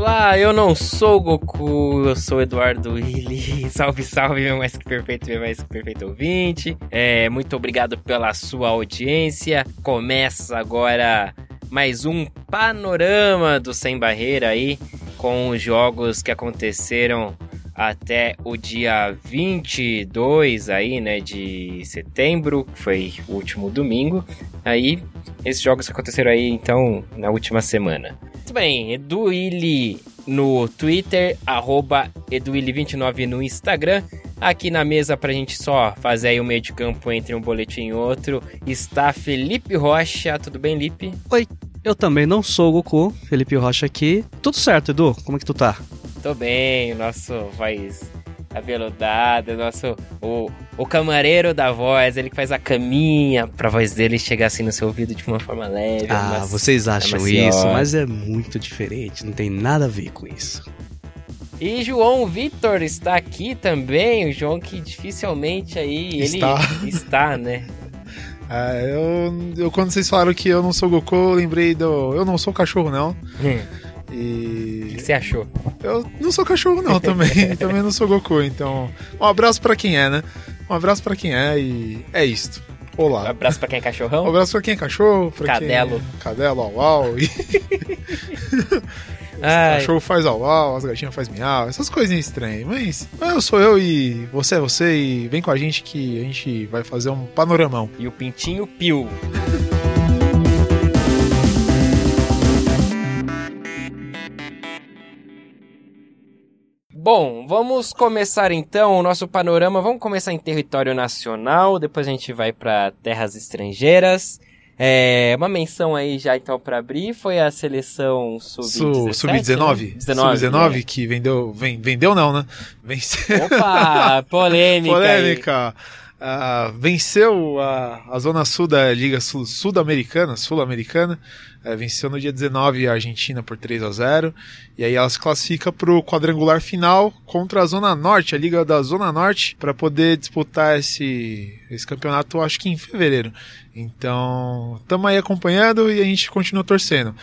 Olá, eu não sou o Goku, eu sou o Eduardo Willi. Salve, salve, meu mais que perfeito, meu mais que perfeito ouvinte. É, muito obrigado pela sua audiência. Começa agora mais um panorama do Sem Barreira aí, com os jogos que aconteceram até o dia 22 aí, né, de setembro, que foi o último domingo. Aí, esses jogos aconteceram aí, então, na última semana. Muito bem, Eduili no Twitter, arroba Eduili29 no Instagram. Aqui na mesa pra gente só fazer aí o meio de campo entre um boletim e outro, está Felipe Rocha. Tudo bem, Lipe? Oi, eu também não sou o Goku, Felipe Rocha aqui. Tudo certo, Edu? Como é que tu tá? Tô bem, nosso voz aveludada, nosso o, o camareiro da voz, ele que faz a caminha pra voz dele chegar assim no seu ouvido de uma forma leve. Ah, mas, vocês acham isso, mas é muito diferente, não tem nada a ver com isso. E João Vitor está aqui também, o João que dificilmente aí está. ele está, né? Ah, eu, eu quando vocês falaram que eu não sou Goku, eu lembrei do eu não sou cachorro não. E O que você achou? eu não sou cachorro não também, também não sou Goku, então um abraço pra quem é, né? Um abraço pra quem é e é isto. Um Olá. abraço pra quem é Um cachorrão. abraço pra quem é cachorro, pra Cadelo. quem cadelo, au au. E cachorro faz au au, as gatinhas faz miau, essas coisinhas estranhas. Mas eu sou eu e você é você e vem com a gente que a gente vai fazer um panoramão. e o Pintinho Pio. Bom, vamos começar então o nosso panorama. Vamos começar em território nacional, depois a gente vai para terras estrangeiras. É, uma menção aí já então para abrir foi a seleção sub-17. Sub-19. né? Sub-19 né? que vendeu. Vem, vendeu não, né? Venceu. Opa, polêmica. aí. Ah, venceu a, a Zona Sul da Liga Sul- Sul-Americana, Sul-Americana. Eh, venceu no dia 19 a Argentina por 3 a 0 E aí ela se classifica para o quadrangular final contra a Zona Norte, a Liga da Zona Norte, para poder disputar esse, esse campeonato, acho que em fevereiro. Então, estamos aí acompanhando e a gente continua torcendo.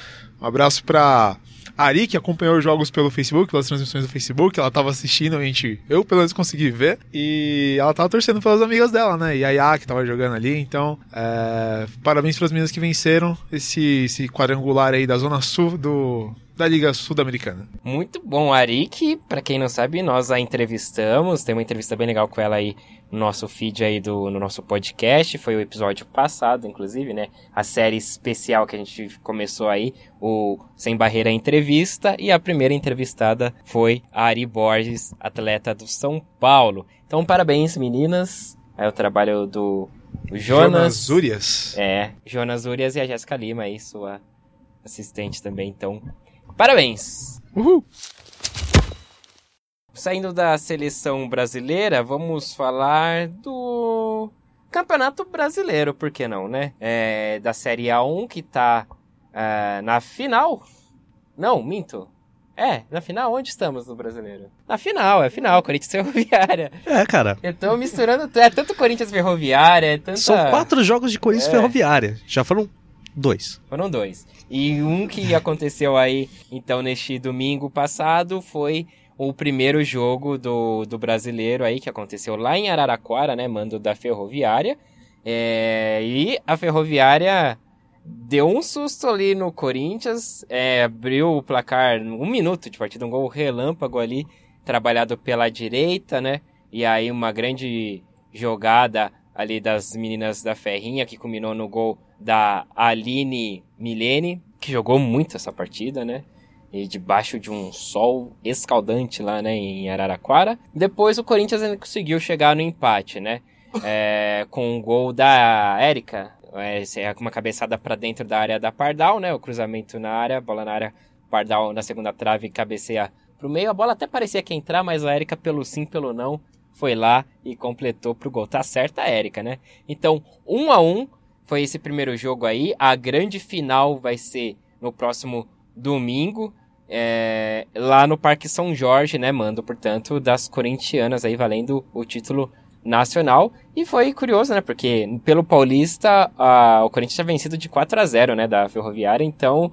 Um abraço para Ari, que acompanhou os jogos pelo Facebook, pelas transmissões do Facebook, ela tava assistindo, a gente, eu pelo menos consegui ver, e ela tava torcendo pelas amigas dela, né? E a Yá, que tava jogando ali, então, é, parabéns para as meninas que venceram esse, esse quadrangular aí da Zona Sul do, da Liga Sul-Americana. Muito bom, Ari, que, pra quem não sabe, nós a entrevistamos, tem uma entrevista bem legal com ela aí no nosso feed aí do no nosso podcast, foi o episódio passado, inclusive, né? A série especial que a gente começou aí, o Sem Barreira Entrevista, e a primeira entrevistada foi a Ari Borges, atleta do São Paulo. Então, parabéns, meninas. É o trabalho do Jonas. Urias. É, Jonas Urias e a Jéssica Lima aí, sua assistente também, então. Parabéns! Uhul! Saindo da seleção brasileira, vamos falar do Campeonato Brasileiro, por que não, né? É, da Série A1 que tá ah, na final. Não, minto. É, na final, onde estamos no brasileiro? Na final, é final, Corinthians Ferroviária. É, cara. Eu tô misturando, é tanto Corinthians Ferroviária, é tanta... São quatro jogos de Corinthians É. Ferroviária. Já foram dois. Foram dois. E um que aconteceu aí, então, neste domingo passado, foi o primeiro jogo do, do brasileiro aí, que aconteceu lá em Araraquara, né? Mando da Ferroviária. É, e a Ferroviária deu um susto ali no Corinthians, é, abriu o placar um minuto de partida, um gol relâmpago ali, trabalhado pela direita, né? E aí uma grande jogada ali das meninas da Ferrinha, que culminou no gol da Aline Milene, que jogou muito essa partida, né? E debaixo de um sol escaldante lá, né, em Araraquara. Depois o Corinthians ainda conseguiu chegar no empate, né? É, com o gol da Érica, é, é uma cabeçada para dentro da área da Pardal, né? O cruzamento na área, bola na área, Pardal na segunda trave cabeceia pro meio. A bola até parecia que ia entrar, mas a Érica, pelo sim, pelo não, foi lá e completou pro gol. Tá certa a Érica, né? Então, um a um foi esse primeiro jogo aí. A grande final vai ser no próximo domingo. É, lá no Parque São Jorge, né, mando, portanto, das corintianas aí valendo o título nacional. E foi curioso, né, porque pelo Paulista a, o Corinthians tinha vencido de 4 a 0 né, da Ferroviária, então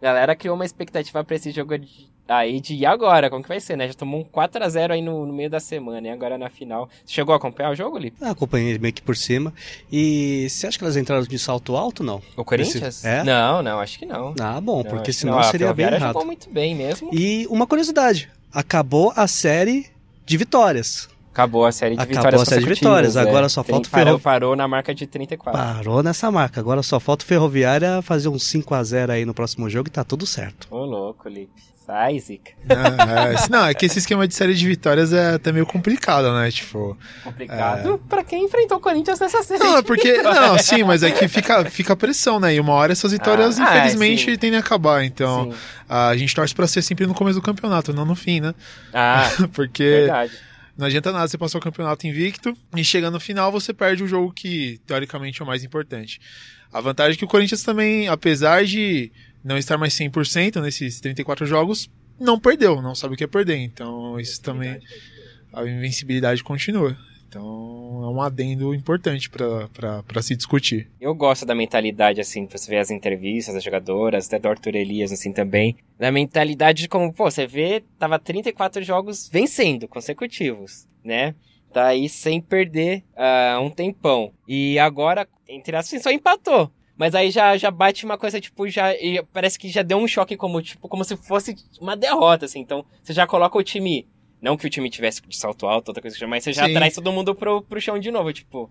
a galera criou uma expectativa para esse jogo de, aí de e agora, como que vai ser, né? Já tomou um 4 a 0 aí no, no meio da semana, e agora na final. Você chegou a acompanhar o jogo, Lipe? Ah, acompanhei meio que por cima. E você acha que elas entraram de salto alto, não? O Corinthians? Esse... É? Não, não, acho que não. Ah, bom, não, porque senão não. seria a bem errado. jogou muito bem mesmo. E uma curiosidade, acabou a série de vitórias. Acabou a série de Acabou vitórias a série de vitórias, é. agora só falta o parou, Ferro... parou na marca de 34. Parou nessa marca, agora só falta o Ferroviária fazer um 5 a 0 aí no próximo jogo e tá tudo certo. Ô louco, Lipe. Sai, Zica. Não, é, não, é que esse esquema de série de vitórias é até meio complicado, né? Tipo. Complicado é... pra quem enfrentou o Corinthians nessa série. Não, é porque. Não, sim, mas é que fica, fica pressão, né? E uma hora essas vitórias, Ah, infelizmente, é, tendem a acabar. Então, Sim. a gente torce pra ser sempre no começo do campeonato, não no fim, né? Ah, Porque verdade. Não adianta nada você passar o campeonato invicto e chega no final você perde o jogo que, teoricamente, é o mais importante. A vantagem é que o Corinthians também, apesar de não estar mais 100% nesses 34 jogos, não perdeu, não sabe o que é perder. Então, isso também. A invencibilidade continua. Então, é um adendo importante para se discutir. Eu gosto da mentalidade, assim, você vê as entrevistas das jogadoras, até do Arthur Elias, assim, também. Da mentalidade de como, pô, você vê, tava 34 jogos vencendo, consecutivos, né? Tá aí sem perder uh, um tempão. E agora, entre aspas, só empatou. Mas aí já, já bate uma coisa, tipo, já. parece que já deu um choque como, tipo, como se fosse uma derrota, assim. Então, você já coloca o time. Não que o time tivesse de salto alto, outra coisa mas você já Sim. traz todo mundo pro, pro chão de novo, tipo.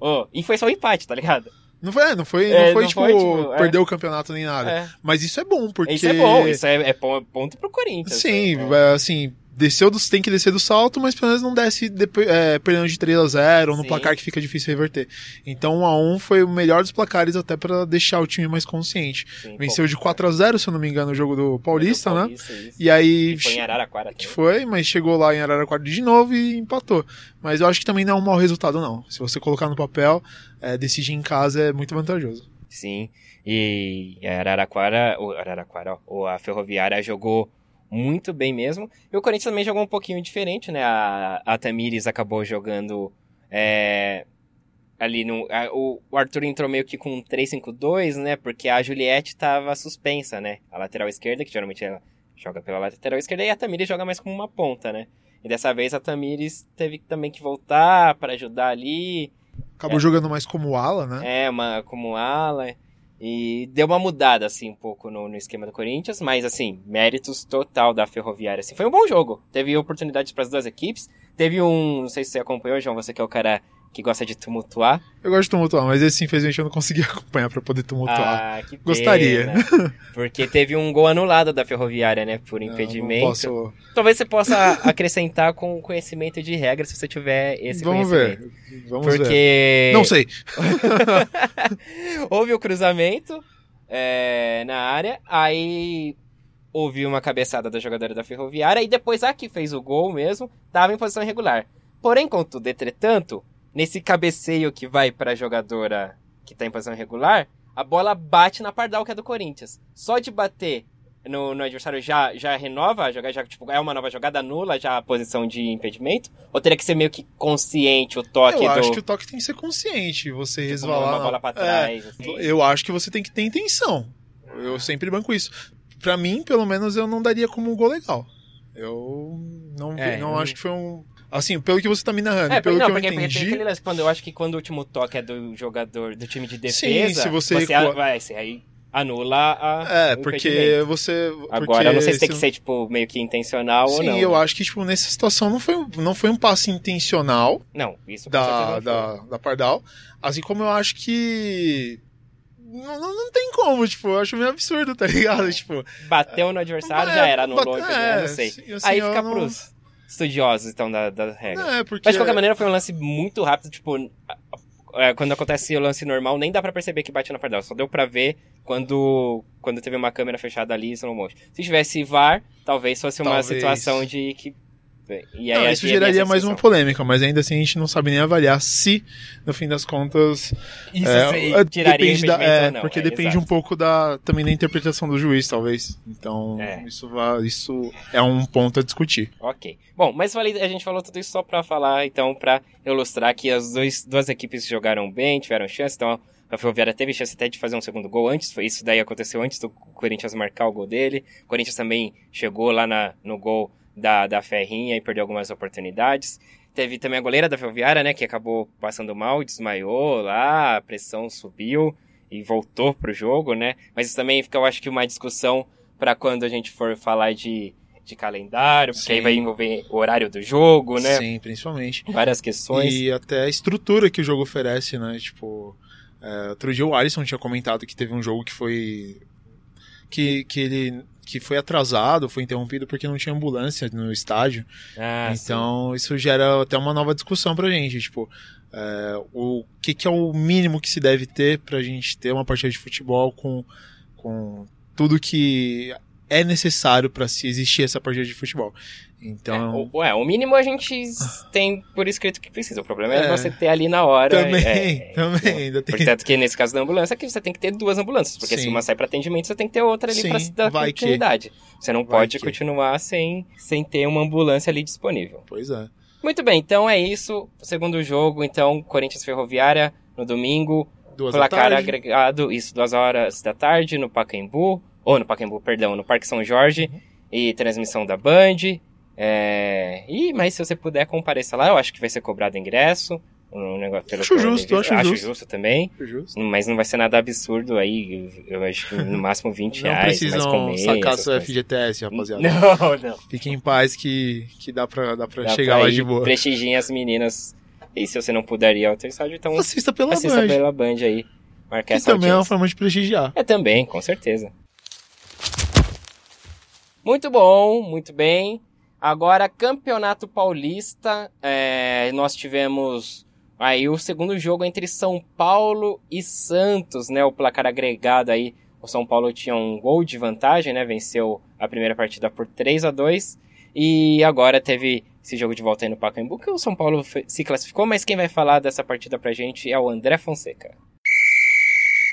Oh, e foi só um empate, tá ligado? Não foi, não foi, É, não foi não tipo, foi, tipo, é. perder o campeonato nem nada. É. Mas isso é bom, porque. Isso é bom, isso é, é pon- ponto pro Corinthians. Sim, né? é, assim, desceu dos, tem que descer do salto, mas pelo menos não desce depois, é, perdendo de 3 a 0 ou no Sim. placar que fica difícil reverter. Então 1 a 1 foi o melhor dos placares até pra deixar o time mais consciente. Sim, Venceu pô, de 4 a 0 se eu não me engano, o jogo do Paulista, do né? Paulista, isso. E aí E foi em Araraquara. que também. foi, mas chegou lá em Araraquara de novo e empatou. Mas eu acho que também não é um mau resultado, não. Se você colocar no papel, é, decidir em casa é muito vantajoso. Sim. E a Araraquara, o Araraquara, ó, a Ferroviária jogou muito bem mesmo. E o Corinthians também jogou um pouquinho diferente, né? A, a Tamires acabou jogando é, ali no. a- o, Arthur entrou meio que com um 3-5-2, né? Porque a Juliette tava suspensa, né? A lateral esquerda, que geralmente ela joga pela lateral esquerda, e a Tamires joga mais como uma ponta, né? E dessa vez a Tamires teve também que voltar para ajudar ali. Acabou É. jogando mais como ala, né? É, uma, como ala. E deu uma mudada, assim, um pouco no, no esquema do Corinthians, mas, assim, méritos total da Ferroviária. Assim, foi um bom jogo. Teve oportunidades para as duas equipes. Teve um, não sei se você acompanhou, João, você que é o cara que gosta de tumultuar. Eu gosto de tumultuar, mas esse infelizmente eu não consegui acompanhar pra poder tumultuar. Ah, que pena. Gostaria. Porque teve um gol anulado da Ferroviária, né, por Não, não impedimento. posso- Talvez você possa acrescentar com conhecimento de regras, se você tiver esse Vamos conhecimento. ver. Vamos ver. Porque... Não sei. houve o cruzamento é, na área, aí houve uma cabeçada da jogadora da Ferroviária, e depois a que fez o gol mesmo, estava em posição irregular. Porém, contudo, entretanto, nesse cabeceio que vai para a jogadora que está em posição irregular, a bola bate na pardal que é do Corinthians. Só de bater no, no adversário já, já renova a jogada, já tipo, é uma nova jogada, anula já a posição de impedimento? Ou teria que ser meio que consciente o toque Eu do... acho que o toque tem que ser consciente. Você tipo, resvalar. uma bola pra É, trás, assim. eu acho que você tem que ter intenção. Eu sempre banco isso. Pra mim, pelo menos, eu não daria como um gol legal. Eu não, É, não eu- acho que foi um. Assim, pelo que você tá me narrando, É, pelo não, que eu porque, porque tem entendi. aquele lance, quando eu acho que quando o último toque é do jogador do time de Sim, defesa, se você recua- a- vai, você aí anula a É, porque você. Agora, porque eu não sei se tem que se- ser, tipo, meio que intencional ou Sim, não. eu acho que, tipo, nessa situação não foi, um- não foi um passe intencional Não, isso da, da, da Pardal. Assim como eu acho que. Não, não, não tem como, tipo, eu acho meio absurdo, tá ligado? Tipo, Bateu no adversário, É, já era, anulou, bate- é, eu não sei. assim, aí eu fica não- pros estudiosos, então, da, da regra. não, é porque. Mas, de qualquer maneira, foi um lance muito rápido, tipo... é, Quando acontece o lance normal, nem dá pra perceber que bate na pardal. Só deu pra ver quando, quando teve uma câmera fechada ali, slow motion. Se tivesse VAR, talvez fosse uma Talvez. situação de que E aí não, isso geraria mais uma polêmica, mas ainda assim a gente não sabe nem avaliar se, no fim das contas. Isso é, depende da, é, não, Porque é, depende exato. um pouco da, também da interpretação do juiz, talvez. Então, é. isso, isso é um ponto a discutir. Ok. Bom, mas a gente falou tudo isso só pra falar, então, pra ilustrar que as dois, duas equipes jogaram bem, tiveram chance, então a Ferroviária teve chance até de fazer um segundo gol antes, isso daí aconteceu antes do Corinthians marcar o gol dele. O Corinthians também chegou lá na, no gol da, da Ferrinha e perdeu algumas oportunidades. Teve também a goleira da Ferroviária, né, que acabou passando mal, desmaiou lá, a pressão subiu e voltou pro jogo, né? Mas isso também fica, eu acho que, uma discussão para quando a gente for falar de, de calendário, porque Sim. aí vai envolver o horário do jogo, né? Sim, principalmente. Várias questões. E até a estrutura que o jogo oferece, né? Tipo, é, outro dia o Alisson tinha comentado que teve um jogo que foi. que, que ele que foi atrasado, foi interrompido porque não tinha ambulância no estádio. Ah, então sim. isso gera até uma nova discussão pra gente, tipo, é, o que, que é o mínimo que se deve ter pra gente ter uma partida de futebol com, com tudo que é necessário para se existir essa partida de futebol. Então. É, o, é, o mínimo a gente tem por escrito que precisa. O problema é, é você ter ali na hora. Também, é, também. Ainda tem... Portanto, que nesse caso da ambulância, que você tem que ter duas ambulâncias. Porque Sim. se uma sai para atendimento, você tem que ter outra ali para dar continuidade. Que. Você não vai pode que. continuar sem, sem ter uma ambulância ali disponível. Pois é. Muito bem, então é isso. Segundo jogo, então, Corinthians Ferroviária no domingo. Duas placar agregado, isso, duas horas da tarde no Pacaembu. Ou no Pacaembu, perdão, no Parque São Jorge. Uhum. E transmissão da Band. É... E, mas se você puder comparecer lá, eu acho que vai ser cobrado ingresso. Um negócio, pelo acho justo, acho, acho justo. justo também. Justo. Mas não vai ser nada absurdo aí. Eu acho que no máximo 20 não reais. Precisam comer, sacar sua FGTS, rapaziada. Não, não. Fiquem em paz que, que dá pra, dá pra dá chegar pra lá de boa. Prestigiem as meninas. E se você não puder ir ao terçado, então. Assista pela assista Band. pela Band aí. Marcar essa também audiência. é uma forma de prestigiar. É também, com certeza. Muito bom, muito bem. Agora, Campeonato Paulista, é, nós tivemos aí o segundo jogo entre São Paulo e Santos, né? O placar agregado aí, o São Paulo tinha um gol de vantagem, né? Venceu a primeira partida por 3 a 2 e agora teve esse jogo de volta aí no Pacaembu, que o São Paulo se classificou, mas quem vai falar dessa partida pra gente é o André Fonseca.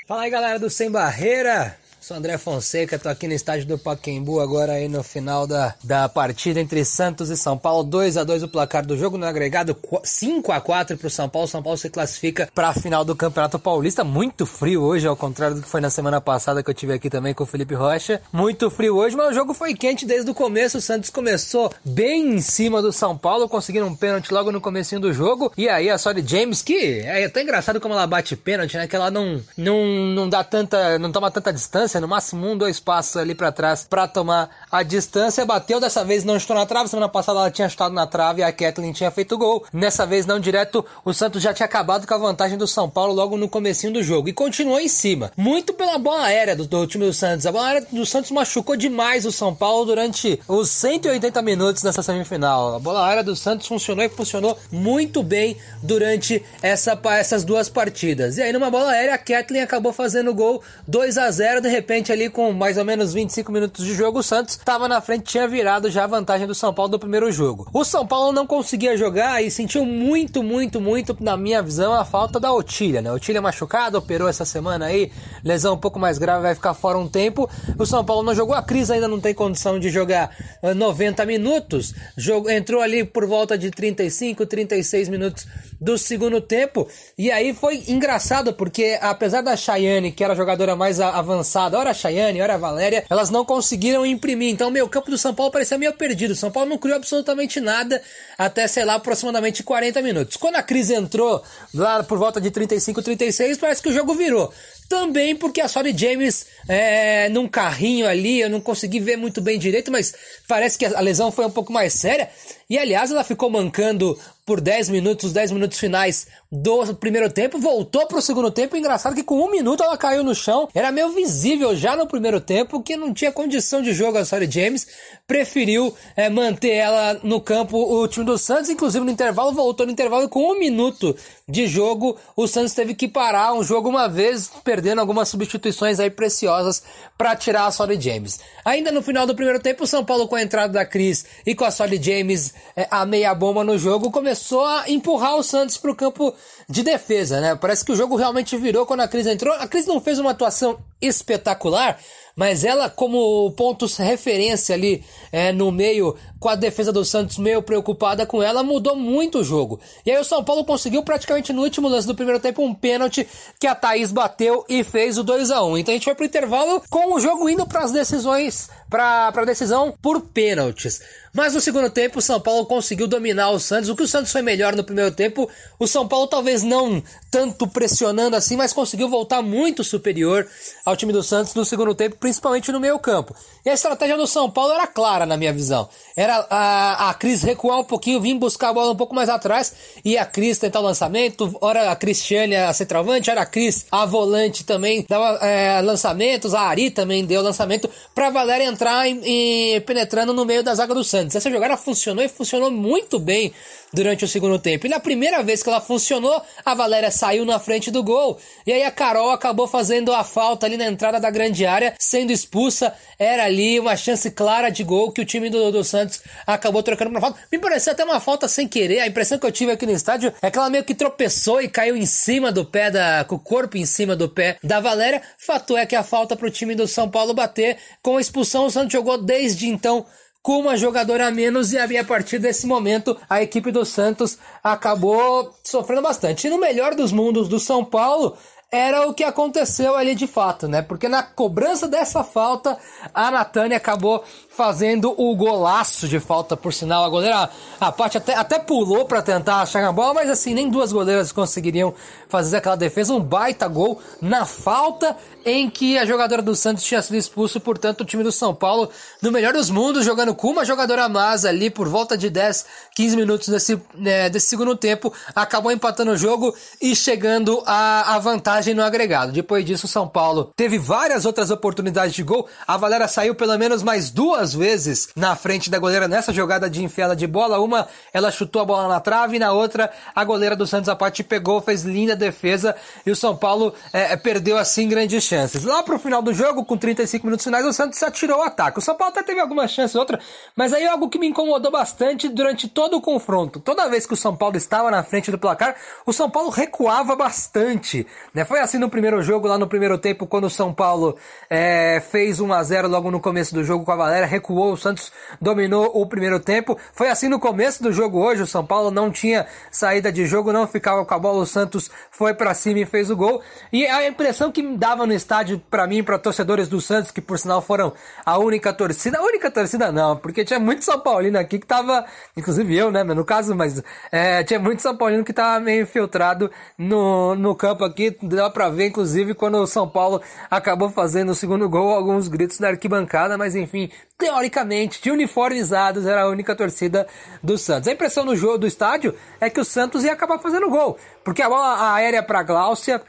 Fala aí, galera do Sem Barreira. Sou André Fonseca, tô aqui no estádio do Paquembu agora aí no final da, da partida entre Santos e São Paulo. 2 a 2 o placar do jogo no agregado 5 a 4 pro São Paulo. São Paulo se classifica para a final do Campeonato Paulista. Muito frio hoje, ao contrário do que foi na semana passada que eu tive aqui também com o Felipe Rocha. Muito frio hoje, mas o jogo foi quente desde o começo. O Santos começou bem em cima do São Paulo, conseguindo um pênalti logo no comecinho do jogo. E aí a Sorry James, que é até engraçado como ela bate pênalti, né? Que ela não, não, não dá tanta, não toma tanta distância distância, no máximo um, dois passos ali para trás para tomar a distância. Bateu dessa vez, não chutou na trave. Semana passada ela tinha chutado na trave e a Kathleen tinha feito gol. Nessa vez não direto, o Santos já tinha acabado com a vantagem do São Paulo logo no comecinho do jogo e continuou em cima. Muito pela bola aérea do, do time do Santos. A bola aérea do Santos machucou demais o São Paulo durante os 180 minutos nessa semifinal. A bola aérea do Santos funcionou e funcionou muito bem durante essa, essas duas partidas. E aí numa bola aérea a Kathleen acabou fazendo gol 2 a 0 de repente ali com mais ou menos 25 minutos de jogo, o Santos estava na frente, tinha virado já a vantagem do São Paulo do primeiro jogo. O São Paulo não conseguia jogar e sentiu muito, muito, muito, na minha visão, a falta da Otília, né? Otília machucado, operou essa semana aí, lesão um pouco mais grave, vai ficar fora um tempo. O São Paulo não jogou, a Cris ainda não tem condição de jogar 90 minutos, jogo, entrou ali por volta de 35, 36 minutos do segundo tempo, e aí foi engraçado, porque apesar da Chayane, que era a jogadora mais avançada, ora a Chayane, ora a Valéria, elas não conseguiram imprimir. Então, meu campo do São Paulo parecia meio perdido. São Paulo não criou absolutamente nada até, sei lá, aproximadamente 40 minutos. Quando a crise entrou lá por volta de 35, 36, parece que o jogo virou. Também porque a Sorry James é, num carrinho ali, eu não consegui ver muito bem direito, mas parece que a lesão foi um pouco mais séria. E aliás, ela ficou mancando por 10 minutos, os 10 minutos finais do primeiro tempo, voltou pro segundo tempo. Engraçado que com um minuto ela caiu no chão. Era meio visível já no primeiro tempo que não tinha condição de jogo a Sorry James. Preferiu é, manter ela no campo o time do Santos. Inclusive no intervalo, voltou no intervalo com um minuto de jogo. O Santos teve que parar um jogo uma vez, perdendo algumas substituições aí preciosas para tirar a Sorry James. Ainda no final do primeiro tempo, o São Paulo com a entrada da Cris e com a Sorry James é, a meia bomba no jogo, começou a empurrar o Santos pro campo de defesa, né? Parece que o jogo realmente virou quando a Cris entrou. A Cris não fez uma atuação espetacular, mas ela, como pontos referência ali é, no meio, com a defesa do Santos meio preocupada com ela, mudou muito o jogo. E aí o São Paulo conseguiu praticamente no último lance do primeiro tempo um pênalti que a Thaís bateu e fez o 2 a 1 Então a gente foi pro intervalo com o jogo indo para as decisões, para a decisão por pênaltis. Mas no segundo tempo, o São Paulo conseguiu dominar o Santos. O que o Santos foi melhor no primeiro tempo, o São Paulo talvez não tanto pressionando assim, mas conseguiu voltar muito superior ao time do Santos no segundo tempo, principalmente no meio campo. E a estratégia do São Paulo era clara, na minha visão. Era a, a Cris recuar um pouquinho, vir buscar a bola um pouco mais atrás, e a Cris tentar o lançamento, ora a Cristiane a centroavante, ora a Cris a volante também dava é, lançamentos, a Ari também deu lançamento, pra Valéria entrar e, penetrando no meio da zaga do. Santos. Essa jogada funcionou e funcionou muito bem durante o segundo tempo. E na primeira vez que ela funcionou, a Valéria saiu na frente do gol. E aí a Carol acabou fazendo a falta ali na entrada da grande área, sendo expulsa. Era ali uma chance clara de gol que o time do, do Santos acabou trocando pra falta. Me pareceu até uma falta sem querer. A impressão que eu tive aqui no estádio é que ela meio que tropeçou e caiu em cima do pé da. com o corpo em cima do pé da Valéria. Fato é que a falta pro time do São Paulo bater. Com a expulsão, o Santos jogou desde então com uma jogadora a menos e a partir desse momento a equipe do Santos acabou sofrendo bastante. E no melhor dos mundos do São Paulo era o que aconteceu ali de fato, né? Porque na cobrança dessa falta, a Natânia acabou fazendo o golaço de falta, por sinal. A goleira, a parte até, até pulou para tentar achar a bola, mas assim, nem duas goleiras conseguiriam fazer aquela defesa. Um baita gol na falta em que a jogadora do Santos tinha sido expulso, portanto, o time do São Paulo, no melhor dos mundos, jogando com uma jogadora a mais ali por volta de 10, 15 minutos desse, né, desse segundo tempo, acabou empatando o jogo e chegando à vantagem no agregado. Depois disso, o São Paulo teve várias outras oportunidades de gol. A Valera saiu pelo menos mais duas duas vezes na frente da goleira nessa jogada de enfiada de bola. Uma, ela chutou a bola na trave, e na outra, a goleira do Santos Apati pegou, fez linda defesa e o São Paulo é, é, perdeu assim grandes chances. Lá pro final do jogo, com 35 minutos finais, o Santos atirou o ataque. O São Paulo até teve algumas chances, outra, mas aí algo que me incomodou bastante durante todo o confronto. Toda vez que o São Paulo estava na frente do placar, o São Paulo recuava bastante. Né? Foi assim no primeiro jogo, lá no primeiro tempo, quando o São Paulo é, fez 1 a 0 logo no começo do jogo com a Valéria, recuou, o Santos dominou o primeiro tempo. Foi assim no começo do jogo hoje, o São Paulo não tinha saída de jogo, não ficava com a bola, o Santos foi para cima e fez o gol. E a impressão que me dava no estádio para mim, para torcedores do Santos, que por sinal foram a única torcida, a única torcida não, porque tinha muito São Paulino aqui que tava, inclusive eu, né, no caso, mas é, tinha muito São Paulino que tava meio infiltrado no, no campo aqui, dá para ver inclusive quando o São Paulo acabou fazendo o segundo gol, alguns gritos da arquibancada, mas enfim, teoricamente, de uniformizados, era a única torcida do Santos. A impressão no jogo do estádio é que o Santos ia acabar fazendo gol, porque a bola aérea para Gláucia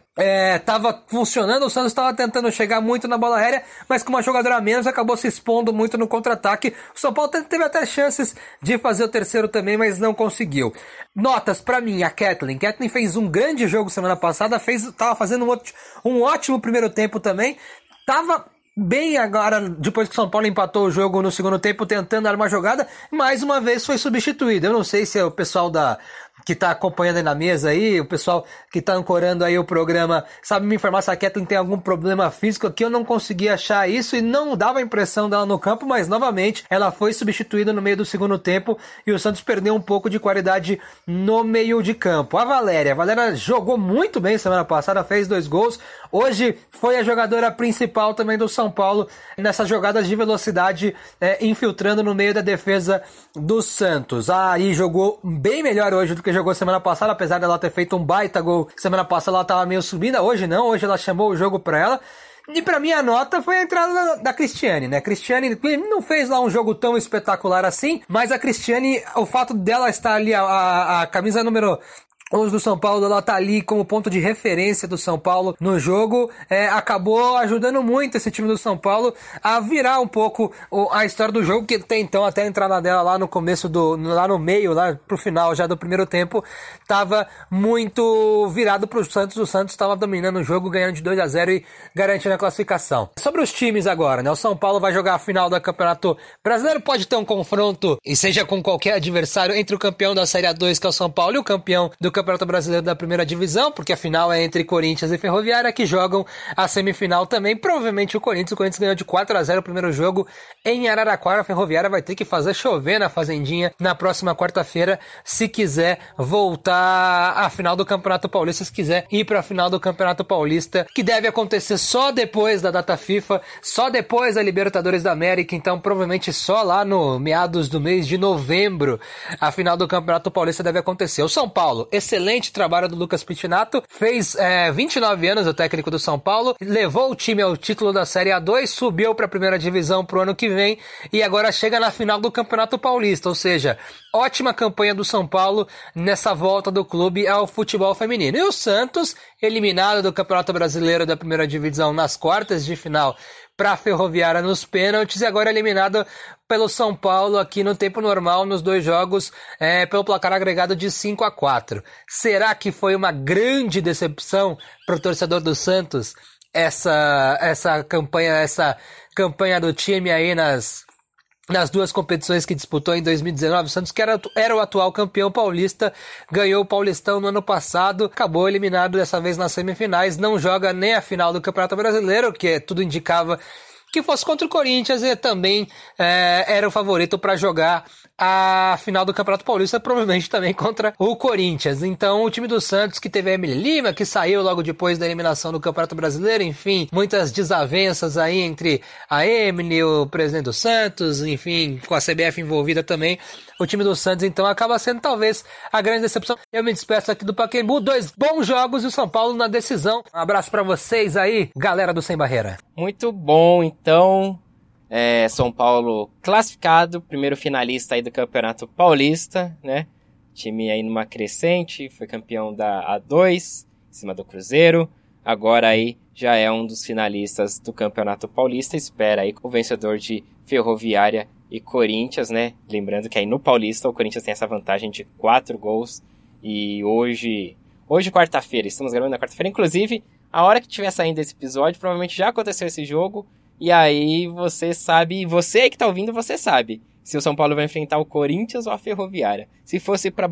estava é, funcionando, o Santos estava tentando chegar muito na bola aérea, mas com uma jogadora a menos acabou se expondo muito no contra-ataque. O São Paulo teve até chances de fazer o terceiro também, mas não conseguiu. Notas para mim, a Kathleen. Kathleen fez um grande jogo semana passada, fez, fazendo um, um ótimo primeiro tempo também. Tava bem agora, depois que o São Paulo empatou o jogo no segundo tempo, tentando dar uma jogada, mais uma vez foi substituído. Eu não sei se é o pessoal da, que está acompanhando aí na mesa aí, o pessoal que está ancorando aí o programa, sabe me informar se a Kathleen tem algum problema físico aqui, eu não consegui achar isso e não dava a impressão dela no campo, mas novamente ela foi substituída no meio do segundo tempo e o Santos perdeu um pouco de qualidade no meio de campo. A Valéria, a Valéria jogou muito bem semana passada, fez dois gols, hoje foi a jogadora principal também do São Paulo nessas jogadas de velocidade, é, infiltrando no meio da defesa do Santos. Aí jogou bem melhor hoje do que jogou semana passada, apesar dela ter feito um baita gol semana passada, ela tava meio subida. Hoje não, hoje ela chamou o jogo pra ela. E para mim a nota foi a entrada da, da Cristiane, né? Cristiane não fez lá um jogo tão espetacular assim, mas a Cristiane, o fato dela estar ali, a, a, a camisa número 11 do São Paulo, ela tá ali como ponto de referência do São Paulo no jogo, é, acabou ajudando muito esse time do São Paulo a virar um pouco a história do jogo, que até então, até a entrada dela lá no começo do, lá no meio, lá pro final já do primeiro tempo, tava muito virado pro Santos, o Santos estava dominando o jogo, ganhando de 2 a 0 e garantindo a classificação. Sobre os times agora, né, o São Paulo vai jogar a final do Campeonato Brasileiro, pode ter um confronto, e seja com qualquer adversário, entre o campeão da Série A2, que é o São Paulo, e o campeão do Campeonato Campeonato Brasileiro da Primeira Divisão, porque a final é entre Corinthians e Ferroviária, que jogam a semifinal também. Provavelmente o Corinthians. O Corinthians ganhou de 4 a 0 o primeiro jogo em Araraquara. A Ferroviária vai ter que fazer chover na Fazendinha na próxima quarta-feira, se quiser voltar à final do Campeonato Paulista, se quiser ir para a final do Campeonato Paulista, que deve acontecer só depois da data FIFA, só depois da Libertadores da América, então provavelmente só lá no meados do mês de novembro a final do Campeonato Paulista deve acontecer. O São Paulo, esse excelente trabalho do Lucas Pitinato. Fez é, 29 anos o técnico do São Paulo, levou o time ao título da Série A2, subiu para a primeira divisão pro ano que vem e agora chega na final do Campeonato Paulista. Ou seja, ótima campanha do São Paulo nessa volta do clube ao futebol feminino. E o Santos, eliminado do Campeonato Brasileiro da primeira divisão nas quartas de final para a Ferroviária nos pênaltis e agora eliminado pelo São Paulo aqui no tempo normal nos dois jogos é, pelo placar agregado de 5 a 4. Será que foi uma grande decepção para o torcedor do Santos essa essa campanha essa campanha do time aí nas nas duas competições que disputou em 2019, o Santos, que era, era o atual campeão paulista, ganhou o Paulistão no ano passado, acabou eliminado dessa vez nas semifinais, não joga nem a final do Campeonato Brasileiro, que tudo indicava que fosse contra o Corinthians e também é, era o favorito para jogar a final do Campeonato Paulista, provavelmente também contra o Corinthians. Então, o time do Santos, que teve a Emily Lima, que saiu logo depois da eliminação do Campeonato Brasileiro, enfim, muitas desavenças aí entre a Emily, o presidente do Santos, enfim, com a CBF envolvida também. O time do Santos, então, acaba sendo talvez a grande decepção. Eu me despeço aqui do Paquembu, dois bons jogos e o São Paulo na decisão. Um abraço para vocês aí, galera do Sem Barreira. Muito bom, então. É, São Paulo classificado, primeiro finalista aí do Campeonato Paulista, né? Time aí numa crescente, foi campeão da A2, em cima do Cruzeiro. Agora aí já é um dos finalistas do Campeonato Paulista. Espera aí o vencedor de Ferroviária e Corinthians, né? Lembrando que aí no Paulista o Corinthians tem essa vantagem de quatro gols. E hoje, hoje quarta-feira, estamos gravando na quarta-feira. Inclusive, a hora que tiver saindo esse episódio, provavelmente já aconteceu esse jogo. E aí você sabe, você que tá ouvindo, você sabe se o São Paulo vai enfrentar o Corinthians ou a Ferroviária. Se fosse para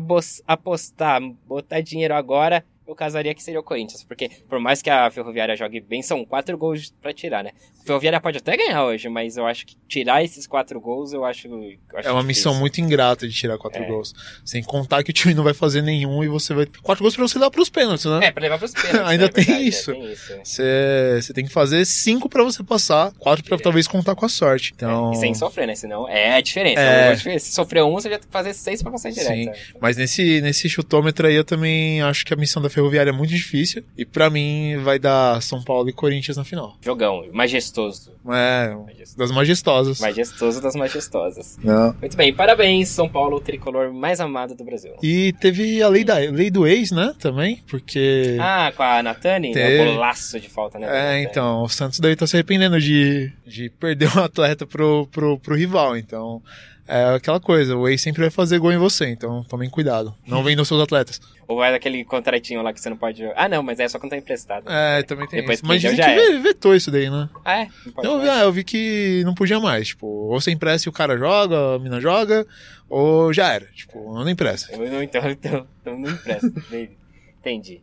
apostar, botar dinheiro agora, eu casaria que seria o Corinthians, porque por mais que a Ferroviária jogue bem, são quatro gols para tirar, né? A Ferroviária pode até ganhar hoje, mas eu acho que tirar esses quatro gols, eu acho. Eu acho é uma difícil. missão muito ingrata de tirar quatro é. gols. Sem contar que o time não vai fazer nenhum e você vai. Quatro gols pra você dar pros pênaltis, né? É, pra levar pros pênaltis. Ainda é tem, verdade, isso. É, tem isso. Você, você tem que fazer cinco para você passar, quatro para talvez contar com a sorte. Então... É, e sem sofrer, né? Senão é a diferença. É... Se sofrer um, você já tem que fazer seis pra passar direto. Sim. Né? Mas nesse, nesse chutômetro aí eu também acho que a missão da Ferroviária é muito difícil. E para mim vai dar São Paulo e Corinthians na final. Jogão, majestoso. É, majestoso. das majestosas. Majestoso das majestosas. Não. Muito bem, parabéns, São Paulo, o tricolor mais amado do Brasil. E teve a lei, da, lei do ex, né? Também, porque. Ah, com a Natani? Teve... É um golaço de falta, né? É, então, o Santos daí tá se arrependendo de, de perder um atleta pro, pro, pro rival, então é aquela coisa, o ex sempre vai fazer gol em você, então tomem cuidado. Não vendam seus atletas. Ou é daquele contratinho lá que você não pode. Ah, não, mas é só quando tá emprestado. É, também tem Depois isso. Mas dizem que é. vetou isso daí, né? Ah, é? Eu, ah, eu vi que não podia mais. Tipo, ou você empresta e o cara joga, a mina joga, ou já era. Tipo, não empresta. Eu não, então, então, então não empresta. Entendi.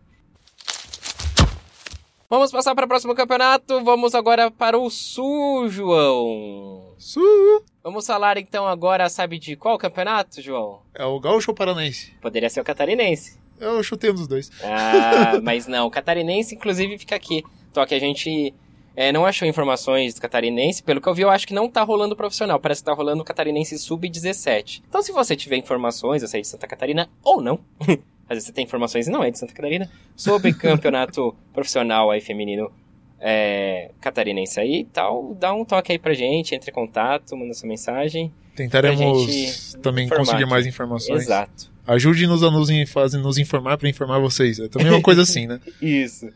Vamos passar para o próximo campeonato. Vamos agora para o Sul, João. Sul. Vamos falar então agora, sabe de qual campeonato, João? É o Gaúcho ou Paranaense? Poderia ser o Catarinense. Eu chutei um dos dois. Ah, mas não. O Catarinense, inclusive, fica aqui. Só que a gente é, não achou informações do Catarinense. Pelo que eu vi, eu acho que não tá rolando profissional. Parece que tá rolando o Catarinense Sub-17. Então, se você tiver informações, eu sei de Santa Catarina ou não. Às vezes você tem informações não é de Santa Catarina. Sobre campeonato profissional aí feminino é, catarinense aí e tal, dá um toque aí pra gente, entre em contato, manda sua mensagem. Tentaremos também informar conseguir mais informações. Exato. Ajude-nos a nos, nos informar para informar vocês. É também uma coisa assim, né? Isso.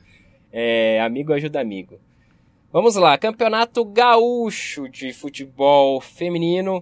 É, amigo ajuda amigo. Vamos lá, Campeonato Gaúcho de Futebol Feminino.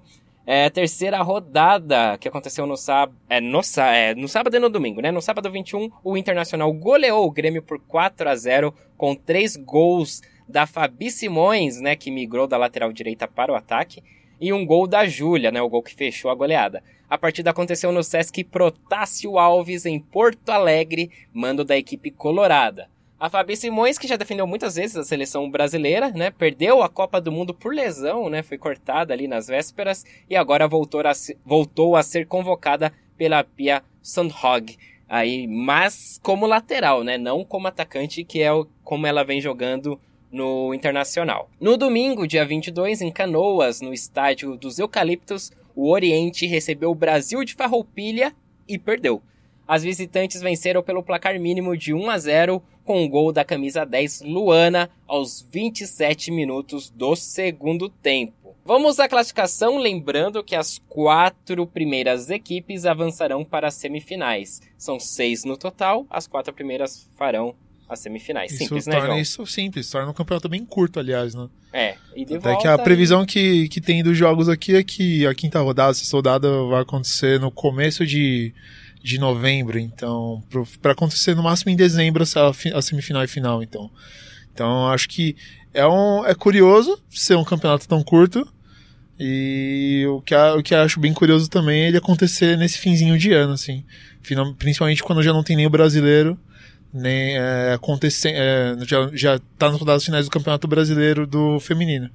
É terceira rodada que aconteceu no sábado. É, no, é, no sábado e no domingo, né? No sábado 21, o Internacional goleou o Grêmio por 4 a 0 com três gols da Fabi Simões, né? Que migrou da lateral direita para o ataque. E um gol da Júlia, né? O gol que fechou a goleada. A partida aconteceu no Sesc Protásio Alves, em Porto Alegre, mando da equipe colorada. A Fabi Simões, que já defendeu muitas vezes a seleção brasileira, né? Perdeu a Copa do Mundo por lesão, né? Foi cortada ali nas vésperas e agora voltou a, voltou a ser convocada pela Pia Sandhog. Aí, mas como lateral, né? Não como atacante, que é o, como ela vem jogando no Internacional. No domingo, dia 22, em Canoas, no estádio dos Eucaliptos, o Oriente recebeu o Brasil de Farroupilha e perdeu. As visitantes venceram pelo placar mínimo de 1 a 0 com o gol da camisa 10 Luana aos 27 minutos do segundo tempo. Vamos à classificação, lembrando que as quatro primeiras equipes avançarão para as semifinais. São seis no total, as quatro primeiras farão as semifinais. Simples, isso né, torna João? isso simples, torna um campeonato bem curto, aliás, né? É, e de Até que a previsão que, que tem dos jogos aqui é que a quinta rodada, sexta rodada, vai acontecer no começo de, de novembro, então, pra acontecer no máximo em dezembro fi- a semifinal e final, então. Então, acho que é, um, é curioso ser um campeonato tão curto, e o que, a- o que acho bem curioso também é ele acontecer nesse finzinho de ano, assim. Final- principalmente quando já não tem nem o brasileiro, nem é, acontecer, é, já, já tá nas rodadas finais do Campeonato Brasileiro do feminino.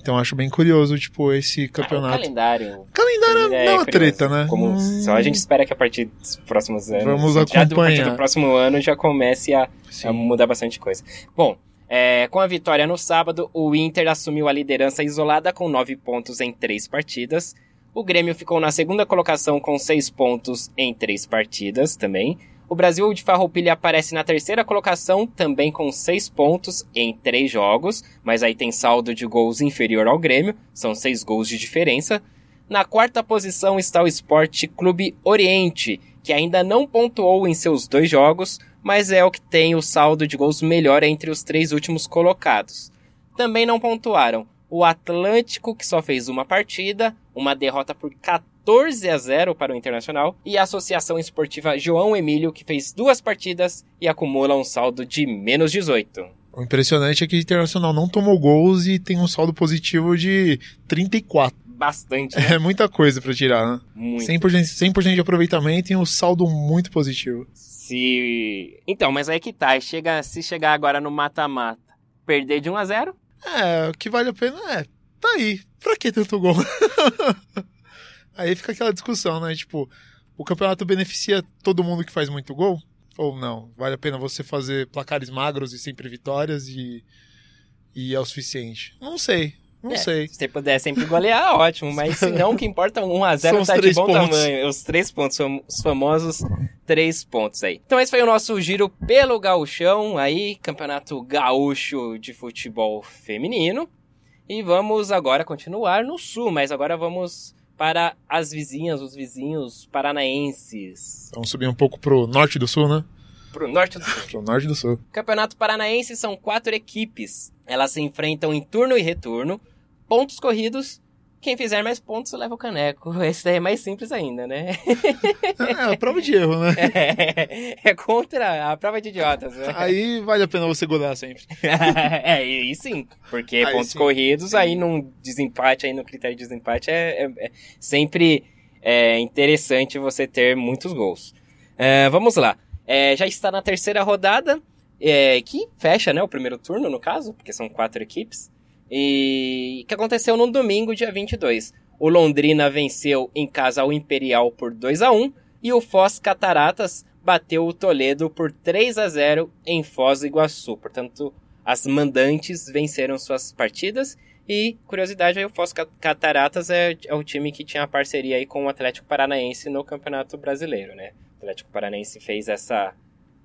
Então acho bem curioso, tipo, esse Ah, campeonato. calendário. calendário é não é uma treta, né? Como, Hum, só a gente espera que a partir dos próximos anos. Vamos já do- a partir acompanhar. do próximo ano já comece a, a mudar bastante coisa. Bom, é, com a vitória no sábado, o Inter assumiu a liderança isolada com nove pontos em três partidas. O Grêmio ficou na segunda colocação com seis pontos em três partidas também. O Brasil de Farroupilha aparece na terceira colocação, também com seis pontos em três jogos, mas aí tem saldo de gols inferior ao Grêmio, são seis gols de diferença. Na quarta posição está o Esporte Clube Oriente, que ainda não pontuou em seus dois jogos, mas é o que tem o saldo de gols melhor entre os três últimos colocados. Também não pontuaram o Atlântico, que só fez uma partida, uma derrota por 14 a 0 para o Internacional, e a Associação Esportiva João Emílio, que fez duas partidas e acumula um saldo de menos 18. O impressionante é que o Internacional não tomou gols e tem um saldo positivo de 34. Bastante, né? É muita coisa pra tirar, né? Muito. 100%, 100% de aproveitamento e um saldo muito positivo. Se. Então, mas aí que tá. Chega, se chegar agora no mata-mata, perder de 1 a 0 É, o que vale a pena é, tá aí, pra que tanto gol? aí fica aquela discussão, né? Tipo, o campeonato beneficia todo mundo que faz muito gol? Ou não? Vale a pena você fazer placares magros e sempre vitórias e, e é o suficiente? Não sei, não É, sei. Se você puder sempre golear, ótimo. Mas se não, o que importa, 1 a 0 São os tá de três bom pontos. tamanho. Os três pontos, os famosos três pontos aí. Então esse foi o nosso giro pelo gauchão aí, Campeonato Gaúcho de Futebol Feminino. E vamos agora continuar no sul, mas agora vamos para as vizinhas, os vizinhos paranaenses. Vamos subir um pouco pro norte do sul, né? Pro norte do sul. Pro norte do sul. Campeonato Paranaense são quatro equipes. Elas se enfrentam em turno e retorno. Pontos corridos. Quem fizer mais pontos leva o caneco. Esse daí é mais simples ainda, né? É, a prova de erro, né? É, contra a prova de idiotas. Né? Aí vale a pena você golear sempre. é, aí sim. Porque Aí pontos sim. corridos, aí num desempate, aí no critério de desempate, é, é- é sempre é, interessante você ter muitos gols. É, vamos lá. É, já está na terceira rodada, é, que fecha né, o primeiro turno, no caso, porque são quatro equipes. E que aconteceu no domingo, dia 22. O Londrina venceu em casa o Imperial por 2 a 1 e o Foz Cataratas bateu o Toledo por 3 a 0 em Foz do Iguaçu. Portanto, as mandantes venceram suas partidas. E, curiosidade, o Foz Ca- Cataratas é, é o time que tinha a parceria aí com o Atlético Paranaense no Campeonato Brasileiro, né? O Atlético Paranaense fez essa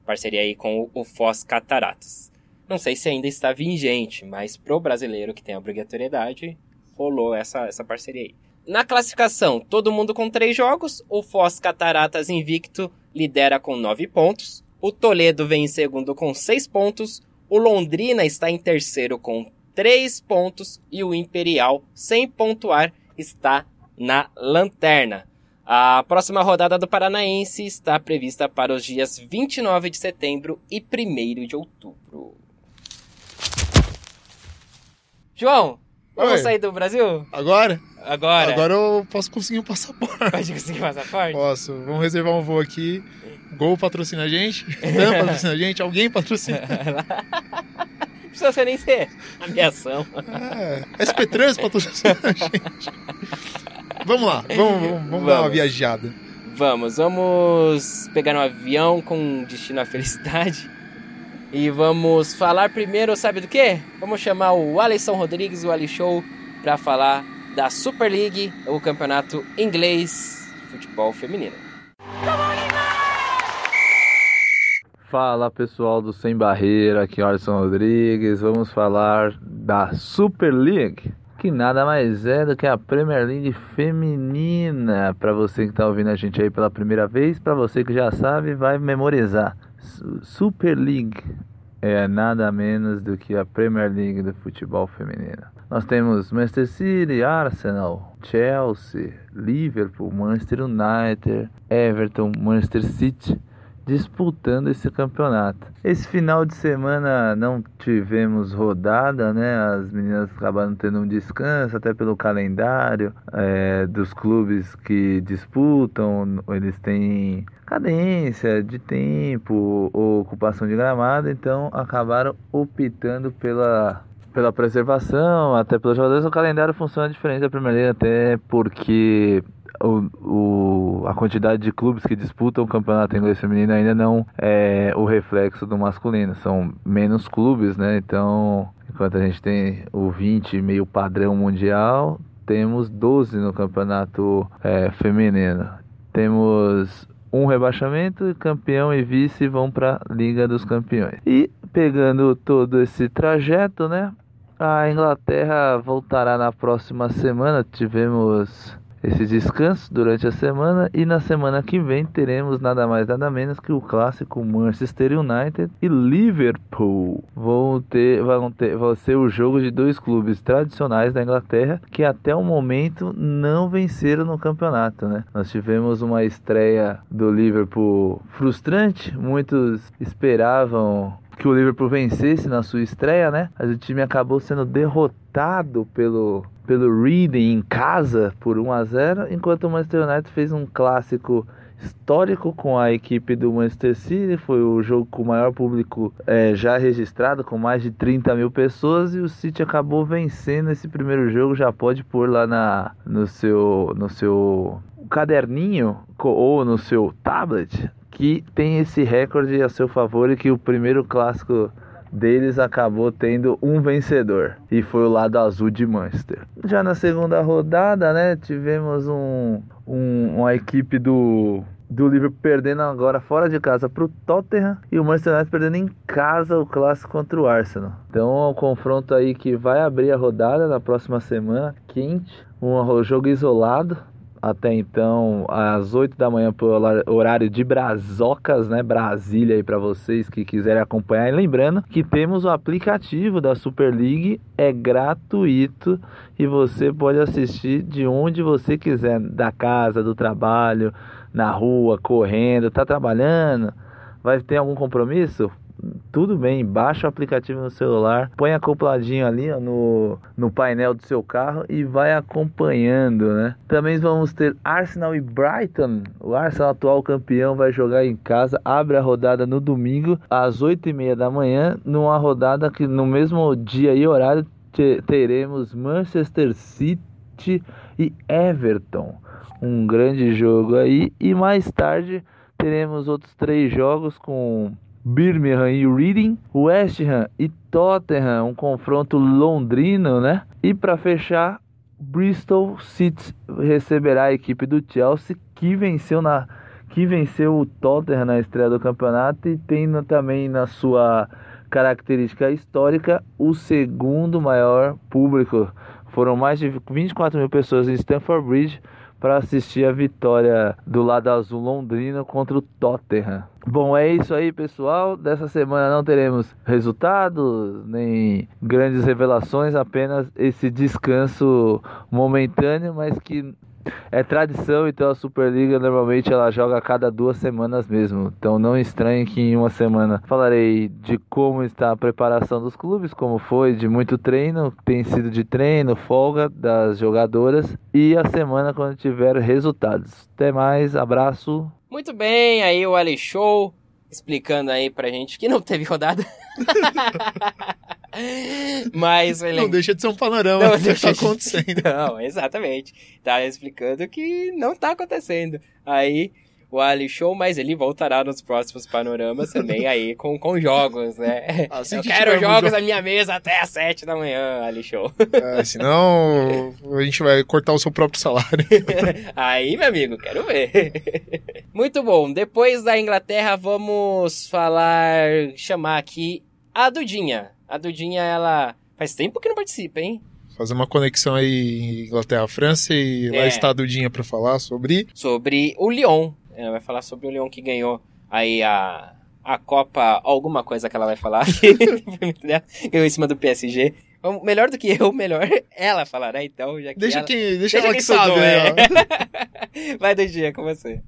parceria aí com o, o Foz Cataratas. Não sei se ainda está vigente, mas pro brasileiro que tem a obrigatoriedade, rolou essa, essa parceria aí. Na classificação, todo mundo com três jogos. O Foz Cataratas invicto lidera com nove pontos. O Toledo vem em segundo com seis pontos. O Londrina está em terceiro com três pontos. E o Imperial, sem pontuar, está na lanterna. A próxima rodada do Paranaense está prevista para os dias 29 de setembro e 1 de outubro. João, vamos Oi. sair do Brasil? Agora? Agora. Agora eu posso conseguir um passaporte. Pode conseguir passaporte? Posso. Vamos reservar um voo aqui. Gol patrocina a gente. Dan patrocina a gente. Alguém patrocina. Não precisa ser nem ser ameação. É, SP Trans patrocina a gente. Vamos lá. Vamos, vamos, vamos dar uma Vamos. viajada. Vamos, vamos pegar um avião com destino à felicidade. E vamos falar primeiro, sabe do quê? Vamos chamar o Alisson Rodrigues, o Ali Show, para falar da Super League, o campeonato inglês de futebol feminino. Fala pessoal do Sem Barreira, aqui é o Alisson Rodrigues. Vamos falar da Super League, que nada mais é do que a Premier League feminina. Para você que está ouvindo a gente aí pela primeira vez, para você que já sabe, vai memorizar. Su- Super League é nada menos do que a Premier League do futebol feminino. Nós temos Manchester City, Arsenal, Chelsea, Liverpool, Manchester United, Everton, Manchester City disputando esse campeonato. Esse final de semana não tivemos rodada, né? As meninas acabaram tendo um descanso, até pelo calendário é, dos clubes que disputam. Eles têm cadência de tempo ou ocupação de gramado, então acabaram optando pela pela preservação, até pelos jogadores, o calendário funciona diferente da League, até porque o, o, a quantidade de clubes que disputam o campeonato inglês feminino ainda não é o reflexo do masculino. São menos clubes, né? Então, enquanto a gente tem o 20 meio padrão mundial, temos 12 no campeonato é, feminino. Temos um rebaixamento campeão e vice vão para a Liga dos Campeões. E pegando todo esse trajeto, né? A Inglaterra voltará na próxima semana. Tivemos esse descanso durante a semana e na semana que vem teremos nada mais nada menos que o clássico Manchester United e Liverpool vão ter vão ter vão ser o jogo de dois clubes tradicionais da Inglaterra que até o momento não venceram no campeonato, né? Nós tivemos uma estreia do Liverpool frustrante, muitos esperavam que o Liverpool vencesse na sua estreia, né? Mas o time acabou sendo derrotado pelo pelo Reading em casa por 1 a 0, enquanto o Manchester United fez um clássico histórico com a equipe do Manchester City. Foi o jogo com o maior público é, já registrado, com mais de 30 mil pessoas, e o City acabou vencendo esse primeiro jogo. Já pode pôr lá na, no seu no seu caderninho ou no seu tablet que tem esse recorde a seu favor e que o primeiro clássico deles acabou tendo um vencedor e foi o lado azul de Manchester. Já na segunda rodada, né, tivemos um, um- uma equipe do do Liverpool perdendo agora fora de casa para o Tottenham e o Manchester United perdendo em casa o clássico contra o Arsenal. Então é um confronto aí que vai abrir a rodada na próxima semana, quente, um jogo isolado, até então, às 8 da manhã, por horário de Brasocas, né? Brasília aí para vocês que quiserem acompanhar. E lembrando que temos o aplicativo da Super League, é gratuito e você pode assistir de onde você quiser, da casa, do trabalho, na rua, correndo, tá trabalhando, vai ter algum compromisso? Tudo bem, baixa o aplicativo no celular, põe acopladinho ali ó, no, no painel do seu carro e vai acompanhando, né? Também vamos ter Arsenal e Brighton. O Arsenal, atual campeão, vai jogar em casa. Abre a rodada no domingo, às 8h30 da manhã, numa rodada que no mesmo dia e horário te- teremos Manchester City e Everton. Um grande jogo aí. E mais tarde teremos outros três jogos com Birmingham e Reading, West Ham e Tottenham, um confronto londrino, né? E para fechar, Bristol City receberá a equipe do Chelsea que venceu na que venceu o Tottenham na estreia do campeonato e tem também na sua característica histórica, o segundo maior público. Foram mais de 24 mil pessoas em Stamford Bridge para assistir a vitória do lado azul londrino contra o Tottenham. Bom, é isso aí, pessoal. Dessa semana não teremos resultados nem grandes revelações, apenas esse descanso momentâneo, mas que é tradição, então a Superliga normalmente ela joga a cada duas semanas mesmo. Então não estranhe que em uma semana falarei de como está a preparação dos clubes, como foi de muito treino, tem sido de treino, folga das jogadoras e a semana quando tiver resultados. Até mais, abraço. Muito bem, aí o Ali Show explicando aí pra gente que não teve rodada. Mas ele... Não deixa de ser um panorama não, do que tá acontecendo. Não, exatamente. Tá explicando que não tá acontecendo. Aí o Ali Show, mas ele voltará nos próximos panoramas também aí com, com jogos, né? Assim Eu que quero jogos jo- na minha mesa até às sete da manhã, Ali Show. É, senão a gente vai cortar o seu próprio salário. Aí, meu amigo, quero ver. Muito bom. Depois da Inglaterra, vamos falar, chamar aqui a Dudinha. A Dudinha, ela faz tempo que não participa, hein? Fazer uma conexão aí Inglaterra-França e lá É. está a Dudinha pra falar sobre. Sobre o Lyon. Ela vai falar sobre o Lyon que ganhou aí a, a Copa, alguma coisa que ela vai falar. ganhou em cima do PSG. Melhor do que eu, melhor ela falará, então, já que Deixa ela... quem, deixa, Deixa ela que sabe. soltou, né? é. Vai, Dudinha, com você.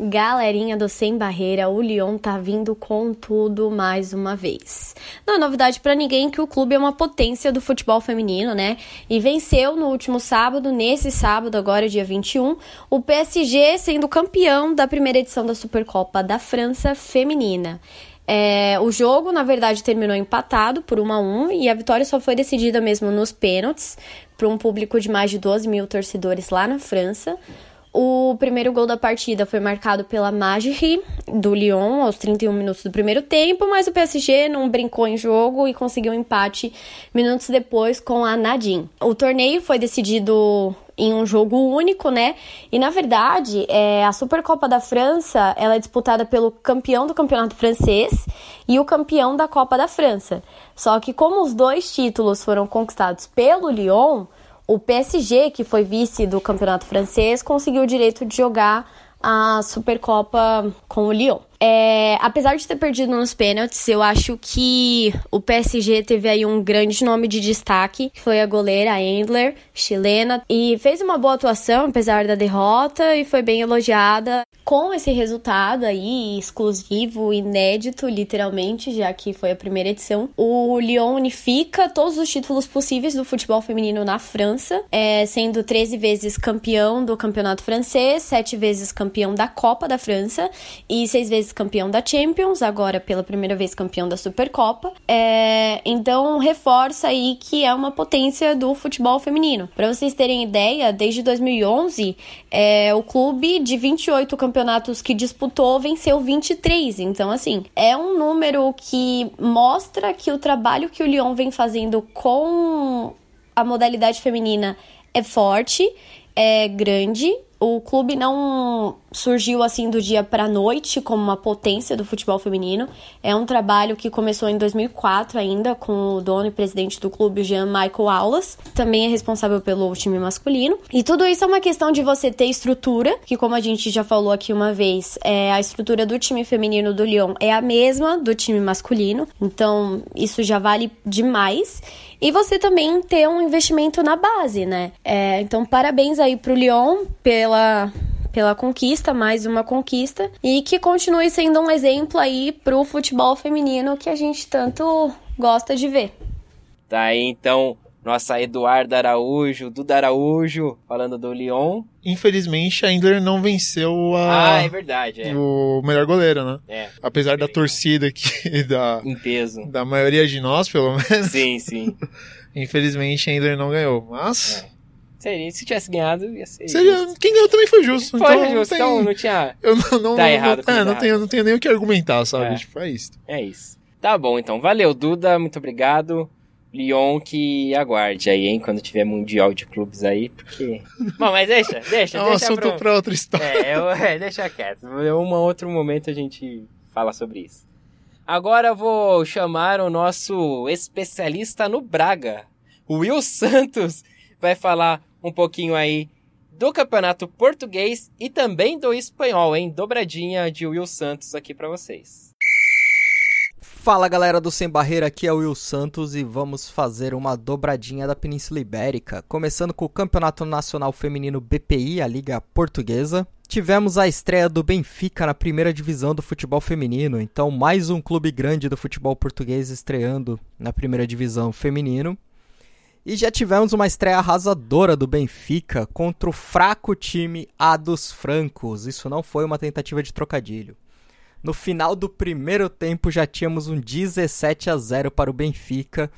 Galerinha do Sem Barreira, o Lyon tá vindo com tudo mais uma vez. Não é novidade pra ninguém que o clube é uma potência do futebol feminino, né? E venceu no último sábado, nesse sábado, agora dia 21, o PSG sendo campeão da primeira edição da Supercopa da França feminina. É, o jogo, na verdade, terminou empatado por 1 a 1 e a vitória só foi decidida mesmo nos pênaltis, para um público de mais de 12 mil torcedores lá na França. O primeiro gol da partida foi marcado pela Magri, do Lyon, aos 31 minutos do primeiro tempo, mas o PSG não brincou em jogo e conseguiu um empate minutos depois com a Nadine. O torneio foi decidido em um jogo único, né? E na verdade, é, a Supercopa da França ela é disputada pelo campeão do campeonato francês e o campeão da Copa da França. Só que como os dois títulos foram conquistados pelo Lyon, o PSG, que foi vice do campeonato francês, conseguiu o direito de jogar a Supercopa com o Lyon. É, apesar de ter perdido nos pênaltis, eu acho que o PSG teve aí um grande nome de destaque, que foi a goleira Endler, chilena, e fez uma boa atuação apesar da derrota e foi bem elogiada. Com esse resultado aí, exclusivo, inédito, literalmente, já que foi a primeira edição, o Lyon unifica todos os títulos possíveis do futebol feminino na França, é, sendo 13 vezes campeão do campeonato francês, 7 vezes campeão da Copa da França e 6 vezes campeão da Champions, agora pela primeira vez campeão da Supercopa. É, então, reforça aí que é uma potência do futebol feminino. Para vocês terem ideia, desde 2011, é, o clube de 28 campeonatos que disputou venceu 23. Então, assim, é um número que mostra que o trabalho que o Lyon vem fazendo com a modalidade feminina é forte, é grande. O clube não surgiu assim do dia para noite como uma potência do futebol feminino. É um trabalho que começou em 2004 ainda com o dono e presidente do clube, Jean Michael Aulas, também é responsável pelo time masculino. E tudo isso é uma questão de você ter estrutura, que como a gente já falou aqui uma vez, é a estrutura do time feminino do Lyon é a mesma do time masculino. Então, isso já vale demais. E você também ter um investimento na base, né? É, então, parabéns aí pro Lyon pela, pela conquista, mais uma conquista. E que continue sendo um exemplo aí pro futebol feminino que a gente tanto gosta de ver. Tá aí, então, nossa Eduarda Araújo, Duda Araújo, falando do Lyon. Infelizmente, a Endler não venceu Ah, a, é verdade, é. o melhor goleiro, né? É, Apesar da torcida aqui, da, em peso. da maioria de nós, pelo menos, Sim, sim. infelizmente a Endler não ganhou. Mas, Seria, se tivesse ganhado, ia ser. seria, justo. quem ganhou também foi justo. Foi então, justo, não tem- então não tinha. Eu não, não, Tá não, errado, não, tá é, não, tenho, não tenho nem o que argumentar, sabe? É. Tipo, é isso. É isso. Tá bom, então. Valeu, Duda. Muito obrigado. Lyon que aguarde aí, hein, quando tiver Mundial de Clubes aí, porque... Bom, mas deixa, deixa, É um deixa assunto pro- pra outra história. É, eu, é, deixa quieto. Em um outro momento a gente fala sobre isso. Agora vou chamar o nosso especialista no Braga, o Will Santos, vai falar um pouquinho aí do Campeonato Português e também do Espanhol, hein? Dobradinha de Will Santos aqui para vocês. Fala galera do Sem Barreira, aqui é o Will Santos e vamos fazer uma dobradinha da Península Ibérica, começando com o Campeonato Nacional Feminino BPI, a Liga Portuguesa. Tivemos a estreia do Benfica na primeira divisão do futebol feminino, então mais um clube grande do futebol português estreando na primeira divisão feminino. E já tivemos uma estreia arrasadora do Benfica contra o fraco time A dos Francos. Isso não foi uma tentativa de trocadilho. No final do primeiro tempo já tínhamos um 17 a 0 para o Benfica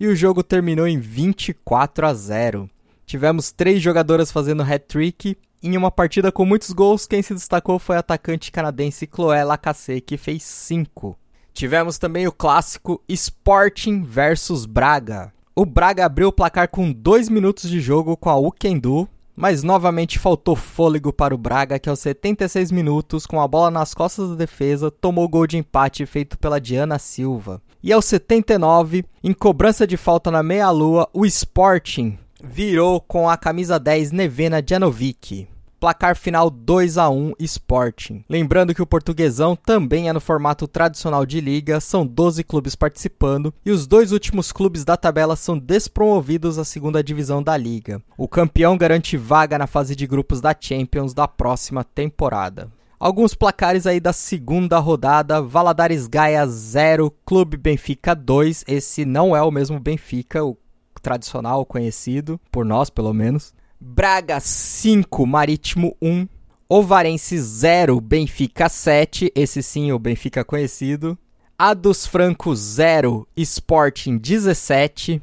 e o jogo terminou em 24 a 0. Tivemos três jogadoras fazendo hat-trick. Em uma partida com muitos gols, quem se destacou foi a atacante canadense Chloé Lacasse, que fez 5. Tivemos também o clássico Sporting versus Braga. O Braga abriu o placar com 2 minutos de jogo com a Ukendo, mas novamente faltou fôlego para o Braga, que aos 76 minutos, com a bola nas costas da defesa, tomou o gol de empate feito pela Diana Silva. E aos 79, em cobrança de falta na meia-lua, o Sporting virou com a camisa 10 Nevena Janovic. Placar final 2 a 1 Sporting. Lembrando que o Portuguesão também é no formato tradicional de liga, são 12 clubes participando e os dois últimos clubes da tabela são despromovidos à segunda divisão da liga. O campeão garante vaga na fase de grupos da Champions da próxima temporada. Alguns placares aí da segunda rodada: Valadares Gaia 0, Clube Benfica 2. Esse não é o mesmo Benfica, o tradicional conhecido, por nós pelo menos. Braga 5, Marítimo 1. Ovarense 0, Benfica 7. Esse sim, o Benfica conhecido. A dos Francos 0, Sporting 17.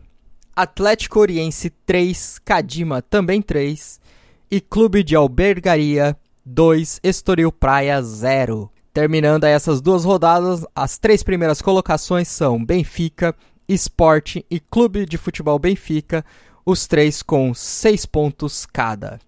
Atlético Oriense 3, Cadima também 3. E Clube de Albergaria 2, Estoril Praia 0. Terminando essas duas rodadas, as três primeiras colocações são Benfica, Esporte e Clube de Futebol Benfica, os três com seis pontos cada.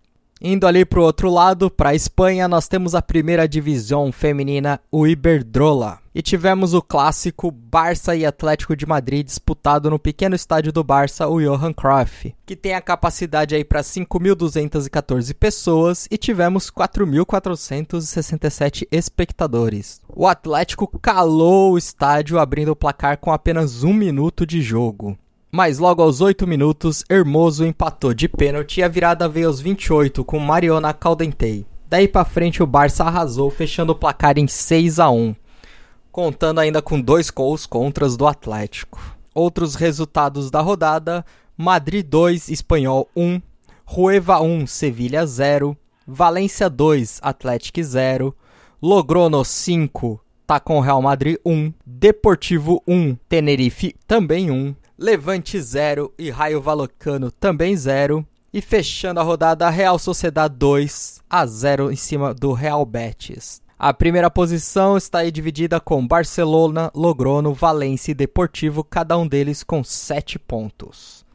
Indo ali para o outro lado, para a Espanha, nós temos a primeira divisão feminina, o Iberdrola. E tivemos o clássico Barça e Atlético de Madrid disputado no pequeno estádio do Barça, o Johan Cruyff, que tem a capacidade aí para 5.214 pessoas e tivemos 4.467 espectadores. O Atlético calou o estádio abrindo o placar com apenas um minuto de jogo. Mas logo aos 8 minutos, Hermoso empatou de pênalti e a virada veio aos 28 com Mariona Caldentei. Daí para frente o Barça arrasou, fechando o placar em 6 a 1, contando ainda com dois gols contras do Atlético. Outros resultados da rodada: Madrid 2, Espanhol 1, Rueva 1, Sevilha 0, Valência 2, Atlético 0, Logrono 5, tá com Real Madrid 1, Deportivo 1, Tenerife também 1, Levante 0 e Raio Valocano também 0. E fechando a rodada, Real Sociedade 2 a 0 em cima do Real Betis. A primeira posição está aí dividida com Barcelona, Logrono, Valência e Deportivo, cada um deles com 7 pontos.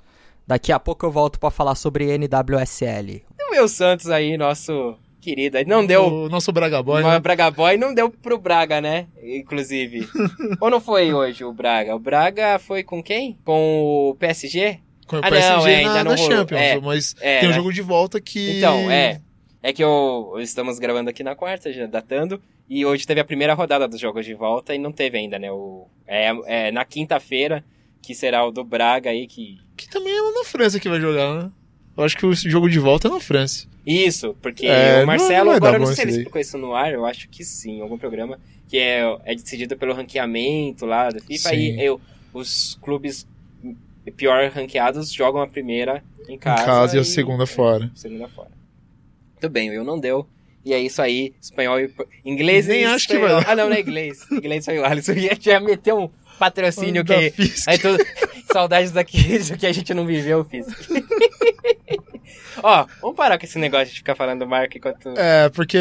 Daqui a pouco eu volto para falar sobre NWSL. O meu Santos aí, nosso querida. Não deu. O nosso Braga Boy. Né? Braga Boy não deu pro Braga, né? Inclusive. Ou não foi hoje o Braga? O Braga foi com quem? Com o PSG? Com o ah, PSG não, é, ainda não na Champions, é, mas é, tem um né? jogo de volta que. Então, é. É que eu, estamos gravando aqui na quarta, já datando, e hoje teve a primeira rodada dos jogos de volta e não teve ainda, né? O, é, é na quinta-feira, que será o do Braga aí, que. Que também é lá na França que vai jogar, né? Eu acho que o jogo de volta é na França. Isso, porque é, o Marcelo, não, não agora não sei se ele explicou isso no ar, eu acho que sim, em algum programa, que é, é decidido pelo ranqueamento lá da FIFA, sim. e eu, os clubes pior ranqueados jogam a primeira em casa. Em casa e, e a segunda é, fora. Segunda fora. Muito bem, eu não deu. E é isso aí, espanhol e inglês Nem e acho espanhol. que vai. Ah, não, não é inglês. inglês foi o Alisson. Já meteu um patrocínio que. Aí, tudo... Saudades daqui que a gente não viveu, Fisk. Ó, vamos parar com esse negócio de ficar falando marca enquanto. É, porque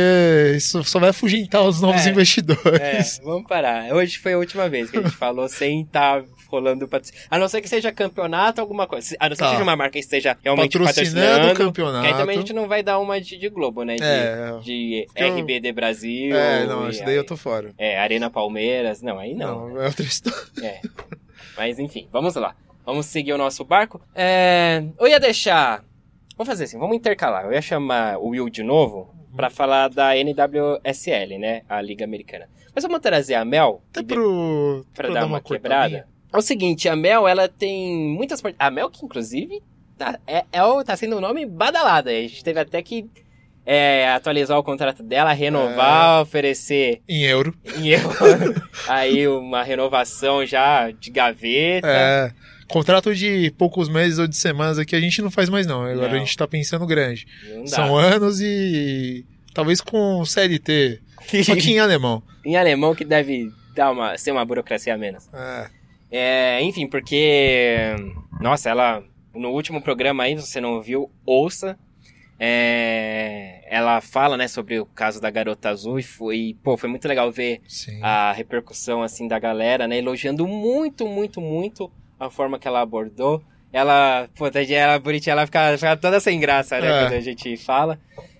isso só vai afugentar os novos É. investidores. É, vamos parar. Hoje foi a última vez que a gente falou sem estar rolando patrocínio. A não ser que seja campeonato, alguma coisa. A não ser Tá. que seja uma marca que esteja realmente Patrocinando patrocinando. o campeonato. Que aí também a gente não vai dar uma de, de Globo, né? De, É, de RBD Brasil. É, não, isso daí aí- eu tô fora. É, Arena Palmeiras. Não, aí não. Não, é outra história. É. Mas enfim, vamos lá. Vamos seguir o nosso barco. É, eu ia deixar. Vamos fazer assim, vamos intercalar. Eu ia chamar o Will de novo pra falar da NWSL, né? A Liga Americana. Mas vamos trazer a Mel Até de- pro. pra pra dar uma quebrada. É o seguinte, a Mel, ela tem muitas A Mel, que inclusive tá, é, é, o- tá sendo um nome badalado. A gente teve até que é, atualizar o contrato dela, renovar, oferecer Em euro. em euro. aí uma renovação já de gaveta. É. Contrato de poucos meses ou de semanas aqui a gente não faz mais, não. Agora Não. a gente tá pensando grande. São anos e. Talvez com CLT. Só que em alemão. em alemão que deve dar uma, ser uma burocracia a menos. É. É, enfim, porque. Nossa, ela. No último programa aí, se você não ouviu, ouça. É, ela fala, né, sobre o caso da garota azul e foi, pô, foi muito legal ver Sim. a repercussão, assim, da galera, né, elogiando muito, muito, muito a forma que ela abordou. Ela, pô, tadinha, ela bonitinha, ela fica, fica toda sem graça, né, É. quando a gente fala.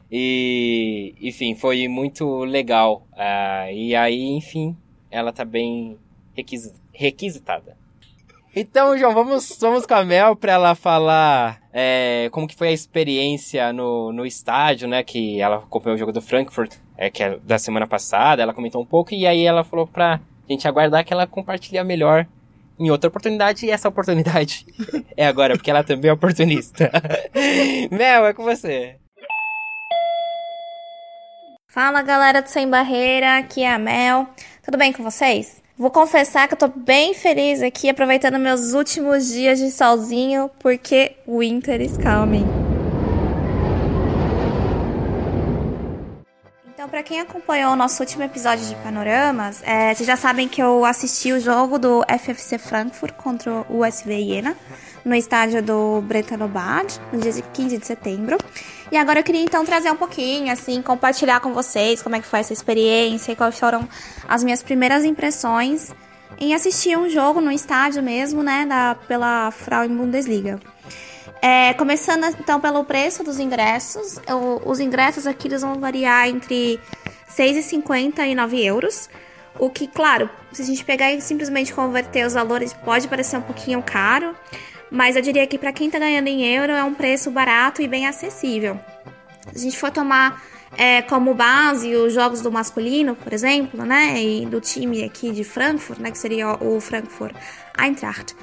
E, enfim, foi muito legal. Ah, e aí, enfim, ela tá bem requisi- requisitada. Então, João, vamos, vamos com a Mel pra ela falar é, como que foi a experiência no, no estádio, né? Que ela acompanhou o jogo do Frankfurt, é, que é da semana passada, ela comentou um pouco, e aí ela falou pra gente aguardar que ela compartilhe melhor em outra oportunidade, e essa oportunidade é agora, porque ela também é oportunista. Mel, é com você. Fala galera do Sem Barreira, aqui é a Mel. Tudo bem com vocês? Vou confessar que eu tô bem feliz aqui, aproveitando meus últimos dias de solzinho, porque winter is coming. Então, pra quem acompanhou o nosso último episódio de Panoramas, é, vocês já sabem que eu assisti o jogo do FFC Frankfurt contra o USV Jena no estádio do Bretanobad, no dia 15 de setembro. E agora eu queria então trazer um pouquinho, assim, compartilhar com vocês como é que foi essa experiência e quais foram as minhas primeiras impressões em assistir um jogo no estádio mesmo, né, da, pela Frauen Bundesliga. É, começando então pelo preço dos ingressos, eu- os ingressos aqui eles vão variar entre 6,50 e 9 euros. O que, claro, se a gente pegar e simplesmente converter os valores, pode parecer um pouquinho caro, mas eu diria que para quem tá ganhando em euro é um preço barato e bem acessível. Se a gente for tomar é, como base os jogos do masculino, por exemplo, né, e do time aqui de Frankfurt, né, que seria o Frankfurt Eintracht,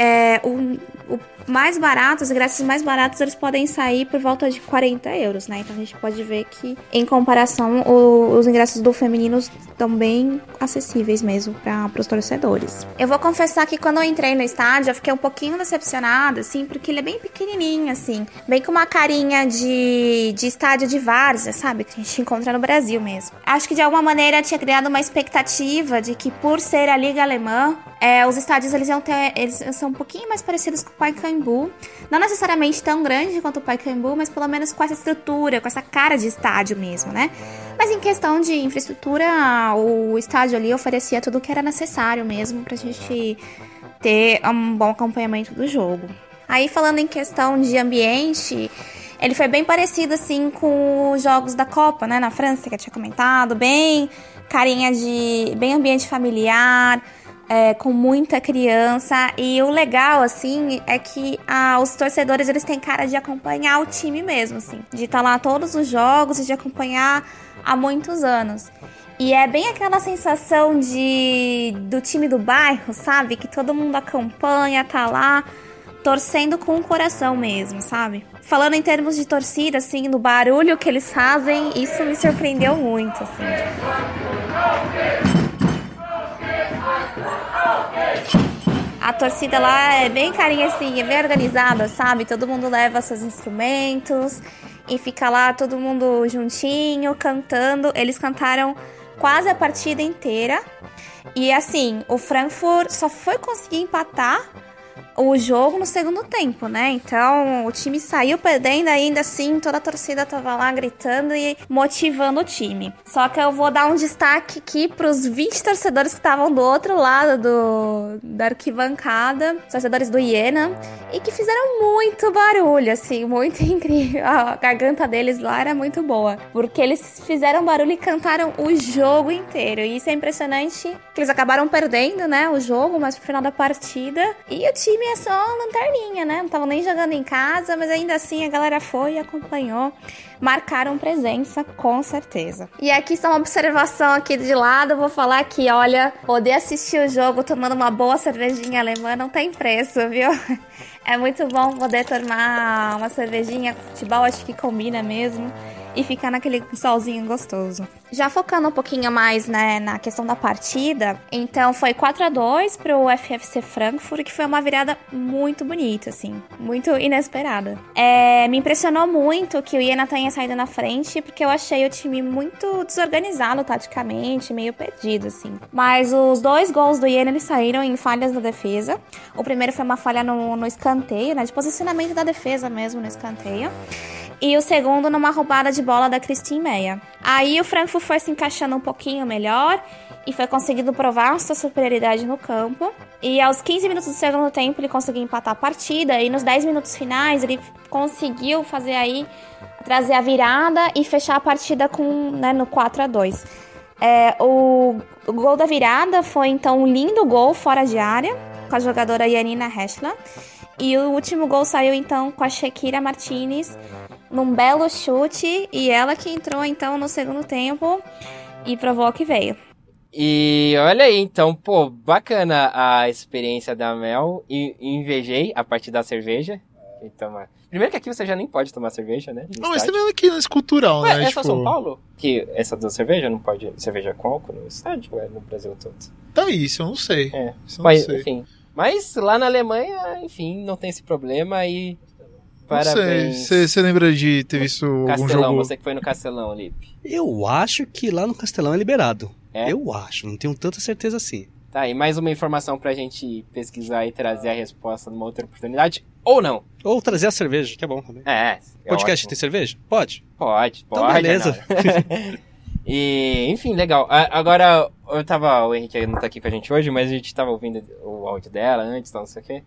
é, o, o mais barato, os ingressos mais baratos, eles podem sair por volta de 40 euros, né? Então a gente pode ver que, em comparação, o- os ingressos do feminino estão bem acessíveis mesmo para os torcedores. Eu vou confessar que quando eu entrei no estádio, eu fiquei um pouquinho decepcionada, assim, porque ele é bem pequenininho, assim, bem com uma carinha de, de estádio de várzea, sabe? Que a gente encontra no Brasil mesmo. Acho que de alguma maneira tinha criado uma expectativa de que, por ser a Liga Alemã, é, os estádios eles iam ter, eles são um pouquinho mais parecidos com o Pacaembu, não necessariamente tão grande quanto o Pacaembu, mas pelo menos com essa estrutura, com essa cara de estádio mesmo, né? Mas em questão de infraestrutura, o estádio ali oferecia tudo o que era necessário mesmo pra gente ter um bom acompanhamento do jogo. Aí falando em questão de ambiente, ele foi bem parecido assim com os jogos da Copa, né, na França que eu tinha comentado, bem carinha de bem ambiente familiar, é, com muita criança e o legal assim é que ah, os torcedores eles têm cara de acompanhar o time mesmo, assim, de estar lá todos os jogos e de acompanhar há muitos anos. E é bem aquela sensação de do time do bairro, sabe? Que todo mundo acompanha, tá lá torcendo com o coração mesmo, sabe? Falando em termos de torcida, assim, do barulho que eles fazem, isso me surpreendeu muito, assim. A torcida lá é bem carinha assim, é bem organizada, sabe? Todo mundo leva seus instrumentos e fica lá todo mundo juntinho, cantando. Eles cantaram quase a partida inteira. E assim, o Frankfurt só foi conseguir empatar o jogo no segundo tempo, né? Então o time saiu perdendo ainda assim, toda a torcida tava lá gritando e motivando o time. Só que eu vou dar um destaque aqui pros 20 torcedores que estavam do outro lado do, da arquibancada, torcedores do Iena, e que fizeram muito barulho, assim, muito incrível. A garganta deles lá era muito boa, porque eles fizeram barulho e cantaram o jogo inteiro. E isso é impressionante, que eles acabaram perdendo, né, o jogo, mas pro final da partida. E o time é só lanterninha, né? Não estavam nem jogando em casa, mas ainda assim a galera foi e acompanhou. Marcaram presença, com certeza. E aqui só uma observação aqui de lado, eu vou falar que, olha, poder assistir o jogo tomando uma boa cervejinha alemã não tem preço, viu? É muito bom poder tomar uma cervejinha, futebol acho que combina mesmo e ficar naquele solzinho gostoso. Já focando um pouquinho mais né, na questão da partida, então foi 4 a 2 para o FFC Frankfurt, que foi uma virada muito bonita, assim, muito inesperada. É, me impressionou muito que o Iena tenha saído na frente, porque eu achei o time muito desorganizado taticamente, meio perdido, assim. Mas os dois gols do Iena eles saíram em falhas da defesa. O primeiro foi uma falha no, no escanteio, né, de posicionamento da defesa mesmo no escanteio e o segundo numa roubada de bola da Christine Meia. Aí o Frankfurt foi se encaixando um pouquinho melhor e foi conseguindo provar sua superioridade no campo. E aos 15 minutos do segundo tempo ele conseguiu empatar a partida e nos 10 minutos finais ele conseguiu fazer aí trazer a virada e fechar a partida com né, no 4 a 2. É, o, o gol da virada foi então um lindo gol fora de área com a jogadora Yanina Heschler. E o último gol saiu então com a Shakira Martinez num belo chute e ela que entrou então no segundo tempo e provou que veio. E olha aí, então, pô, bacana a experiência da Mel. E invejei a partir da cerveja. Toma. Primeiro que aqui você já nem pode tomar cerveja, né? Não, mas também aqui nesse cultural, Ué, né? É tipo... só São Paulo? Que essa da cerveja não pode. Cerveja com álcool no estádio? É no Brasil todo? Tá isso, eu não sei. É. Isso eu mas, não sei. enfim. Mas lá na Alemanha, enfim, não tem esse problema e. Parabéns. Você lembra de ter visto algum Castelão, jogo? você que foi no Castelão, Lipe. Eu acho que lá no Castelão é liberado. É? Eu acho, não tenho tanta certeza assim. Tá, e mais uma informação pra gente pesquisar e trazer a resposta numa outra oportunidade. Ou não. Ou trazer a cerveja, que é bom também. É. é Podcast ótimo. tem cerveja? Pode. Pode, pode. Então, beleza. Arnaldo. e, enfim, legal. Agora, eu tava. O Henrique não tá aqui com a gente hoje, mas a gente tava ouvindo o áudio dela antes, então não sei o quê.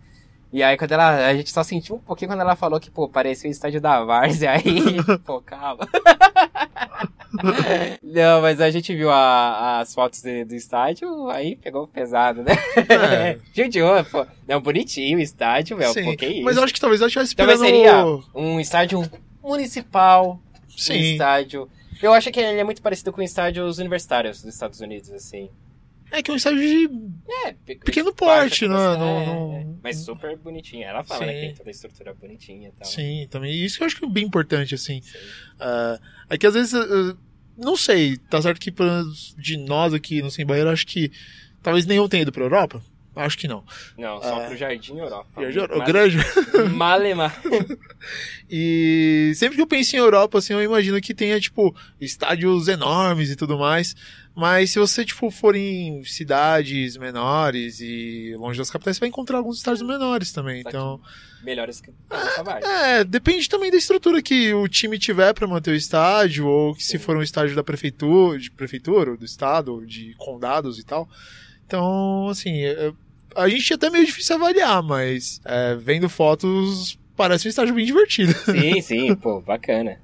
E aí, quando ela. A gente só sentiu um pouquinho quando ela falou que, pô, parecia o estádio da Várzea, aí. pô, calma. Não, mas a gente viu a- as fotos de- do estádio, aí pegou pesado, né? É. Judiou, pô. Não, bonitinho o estádio, velho. Sim, Pô, que isso. mas eu acho que talvez estivesse Talvez esperando... seria um estádio municipal. Um Sim. estádio. Eu acho que ele é muito parecido com estádios universitários dos Estados Unidos, assim. É que é um estádio de... É, pe- Pequeno baixa porte, né? capacidade, Não- é, não- é. Mas super bonitinha. Ela fala, né, Sim. que tem toda a estrutura bonitinha e tal. Sim, também. Isso que eu acho que é bem importante, assim. Ah, é que às vezes... ah, não sei, tá certo que de nós aqui no Sem Barreira, acho que talvez nenhum tenha ido pra Europa. Acho que não. Não, só É. pro Jardim Europa. Jardim Europa, Mas- grande. Malemar. E sempre que eu penso em Europa, assim, eu imagino que tenha, tipo, estádios enormes e tudo mais. Mas se você, tipo, for em cidades menores e longe das capitais, você vai encontrar alguns estádios menores também. Então, Melhores que Tavares. é, depende também da estrutura que o time tiver pra manter o estádio, ou que se for um estádio da prefeitura, de prefeitura, ou do estado, ou de condados e tal. Então, assim, é- a gente é até meio difícil avaliar, mas é, vendo fotos, parece um estádio bem divertido. Sim, sim, pô, bacana.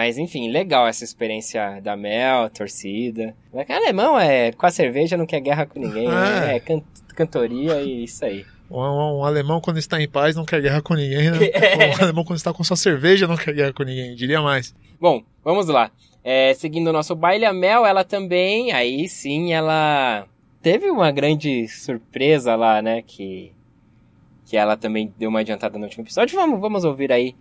Mas enfim, legal essa experiência da Mel, torcida. Mas que alemão é com a cerveja não quer guerra com ninguém, né? É. É can- cantoria e isso aí. Um, um- um alemão, quando está em paz, não quer guerra com ninguém, né? É. Um alemão, quando está com sua cerveja, não quer guerra com ninguém, diria mais. Bom, vamos lá. É, seguindo o nosso baile, a Mel, ela também, aí sim, ela teve uma grande surpresa lá, né? Que, que ela também deu uma adiantada no último episódio. Vamos, vamos ouvir aí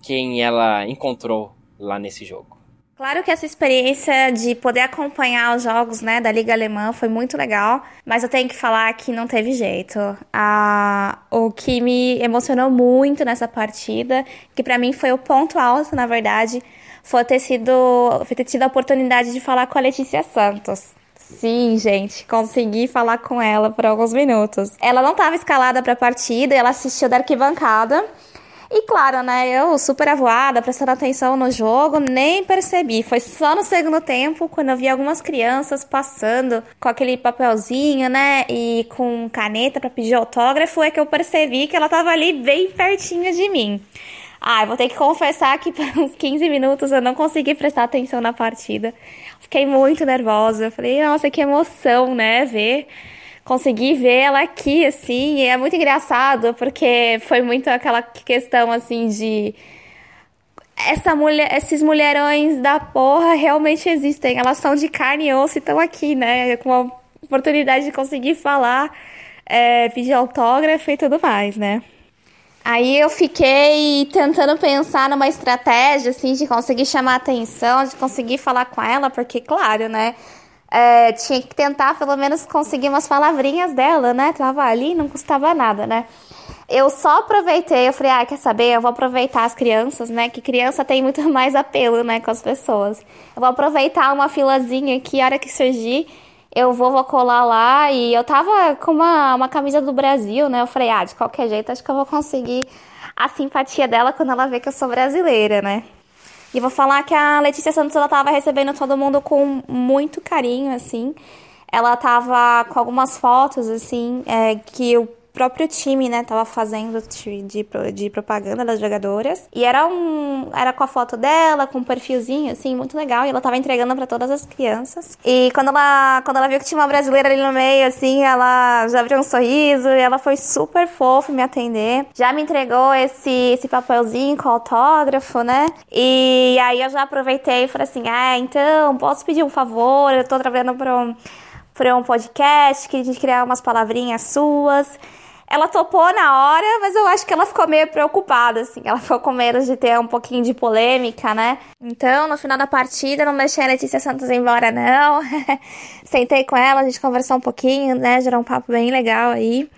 quem ela encontrou lá nesse jogo. Claro que essa experiência de poder acompanhar os jogos né, da Liga Alemã foi muito legal, mas eu tenho que falar que não teve jeito. Ah, o que me emocionou muito nessa partida, que pra mim foi o ponto alto, na verdade, foi ter sido foi ter tido a oportunidade de falar com a Letícia Santos. Sim, gente, consegui falar com ela por alguns minutos. Ela não estava escalada para a partida, ela assistiu da arquibancada. E claro, né, eu super avoada, prestando atenção no jogo, nem percebi. Foi só no segundo tempo, quando eu vi algumas crianças passando com aquele papelzinho, né, e com caneta para pedir autógrafo, é que eu percebi que ela tava ali bem pertinho de mim. Ah, vou ter que confessar que por uns 15 minutos eu não consegui prestar atenção na partida. Fiquei muito nervosa. Falei, nossa, que emoção, né, ver conseguir ver ela aqui, assim, e é muito engraçado, porque foi muito aquela questão, assim, de... Essa mulher, esses mulherões da porra realmente existem, elas são de carne e osso e estão aqui, né, com a oportunidade de conseguir falar, é, pedir autógrafo e tudo mais, né. Aí eu fiquei tentando pensar numa estratégia, assim, de conseguir chamar atenção, de conseguir falar com ela, porque, claro, né, é, tinha que tentar pelo menos conseguir umas palavrinhas dela, né? Tava ali, não custava nada, né? Eu só aproveitei, eu falei, ah, quer saber? Eu vou aproveitar as crianças, né? Que criança tem muito mais apelo, né, com as pessoas. Eu vou aproveitar uma filazinha aqui, a hora que surgir, eu vou, vou colar lá. E eu tava com uma, uma camisa do Brasil, né? Eu falei, ah, de qualquer jeito, acho que eu vou conseguir a simpatia dela quando ela vê que eu sou brasileira, né? E vou falar que a Letícia Santos ela tava recebendo todo mundo com muito carinho, assim. Ela tava com algumas fotos, assim, é, que o próprio time, né, tava fazendo de, de, propaganda das jogadoras. E era um. Era com a foto dela, com um perfilzinho, assim, muito legal. E ela tava entregando para todas as crianças. E quando ela, quando ela viu que tinha uma brasileira ali no meio, assim, ela já abriu um sorriso e ela foi super fofa me atender. Já me entregou esse, esse papelzinho com autógrafo, né? E aí eu já aproveitei e falei assim: ah, então, posso pedir um favor? Eu tô trabalhando pra um, pra um podcast, queria criar umas palavrinhas suas. Ela topou na hora, mas eu acho que ela ficou meio preocupada, assim. Ela ficou com medo de ter um pouquinho de polêmica, né? Então, no final da partida, não deixei a Letícia Santos embora, não. Sentei com ela, a gente conversou um pouquinho, né? Gerou um papo bem legal aí.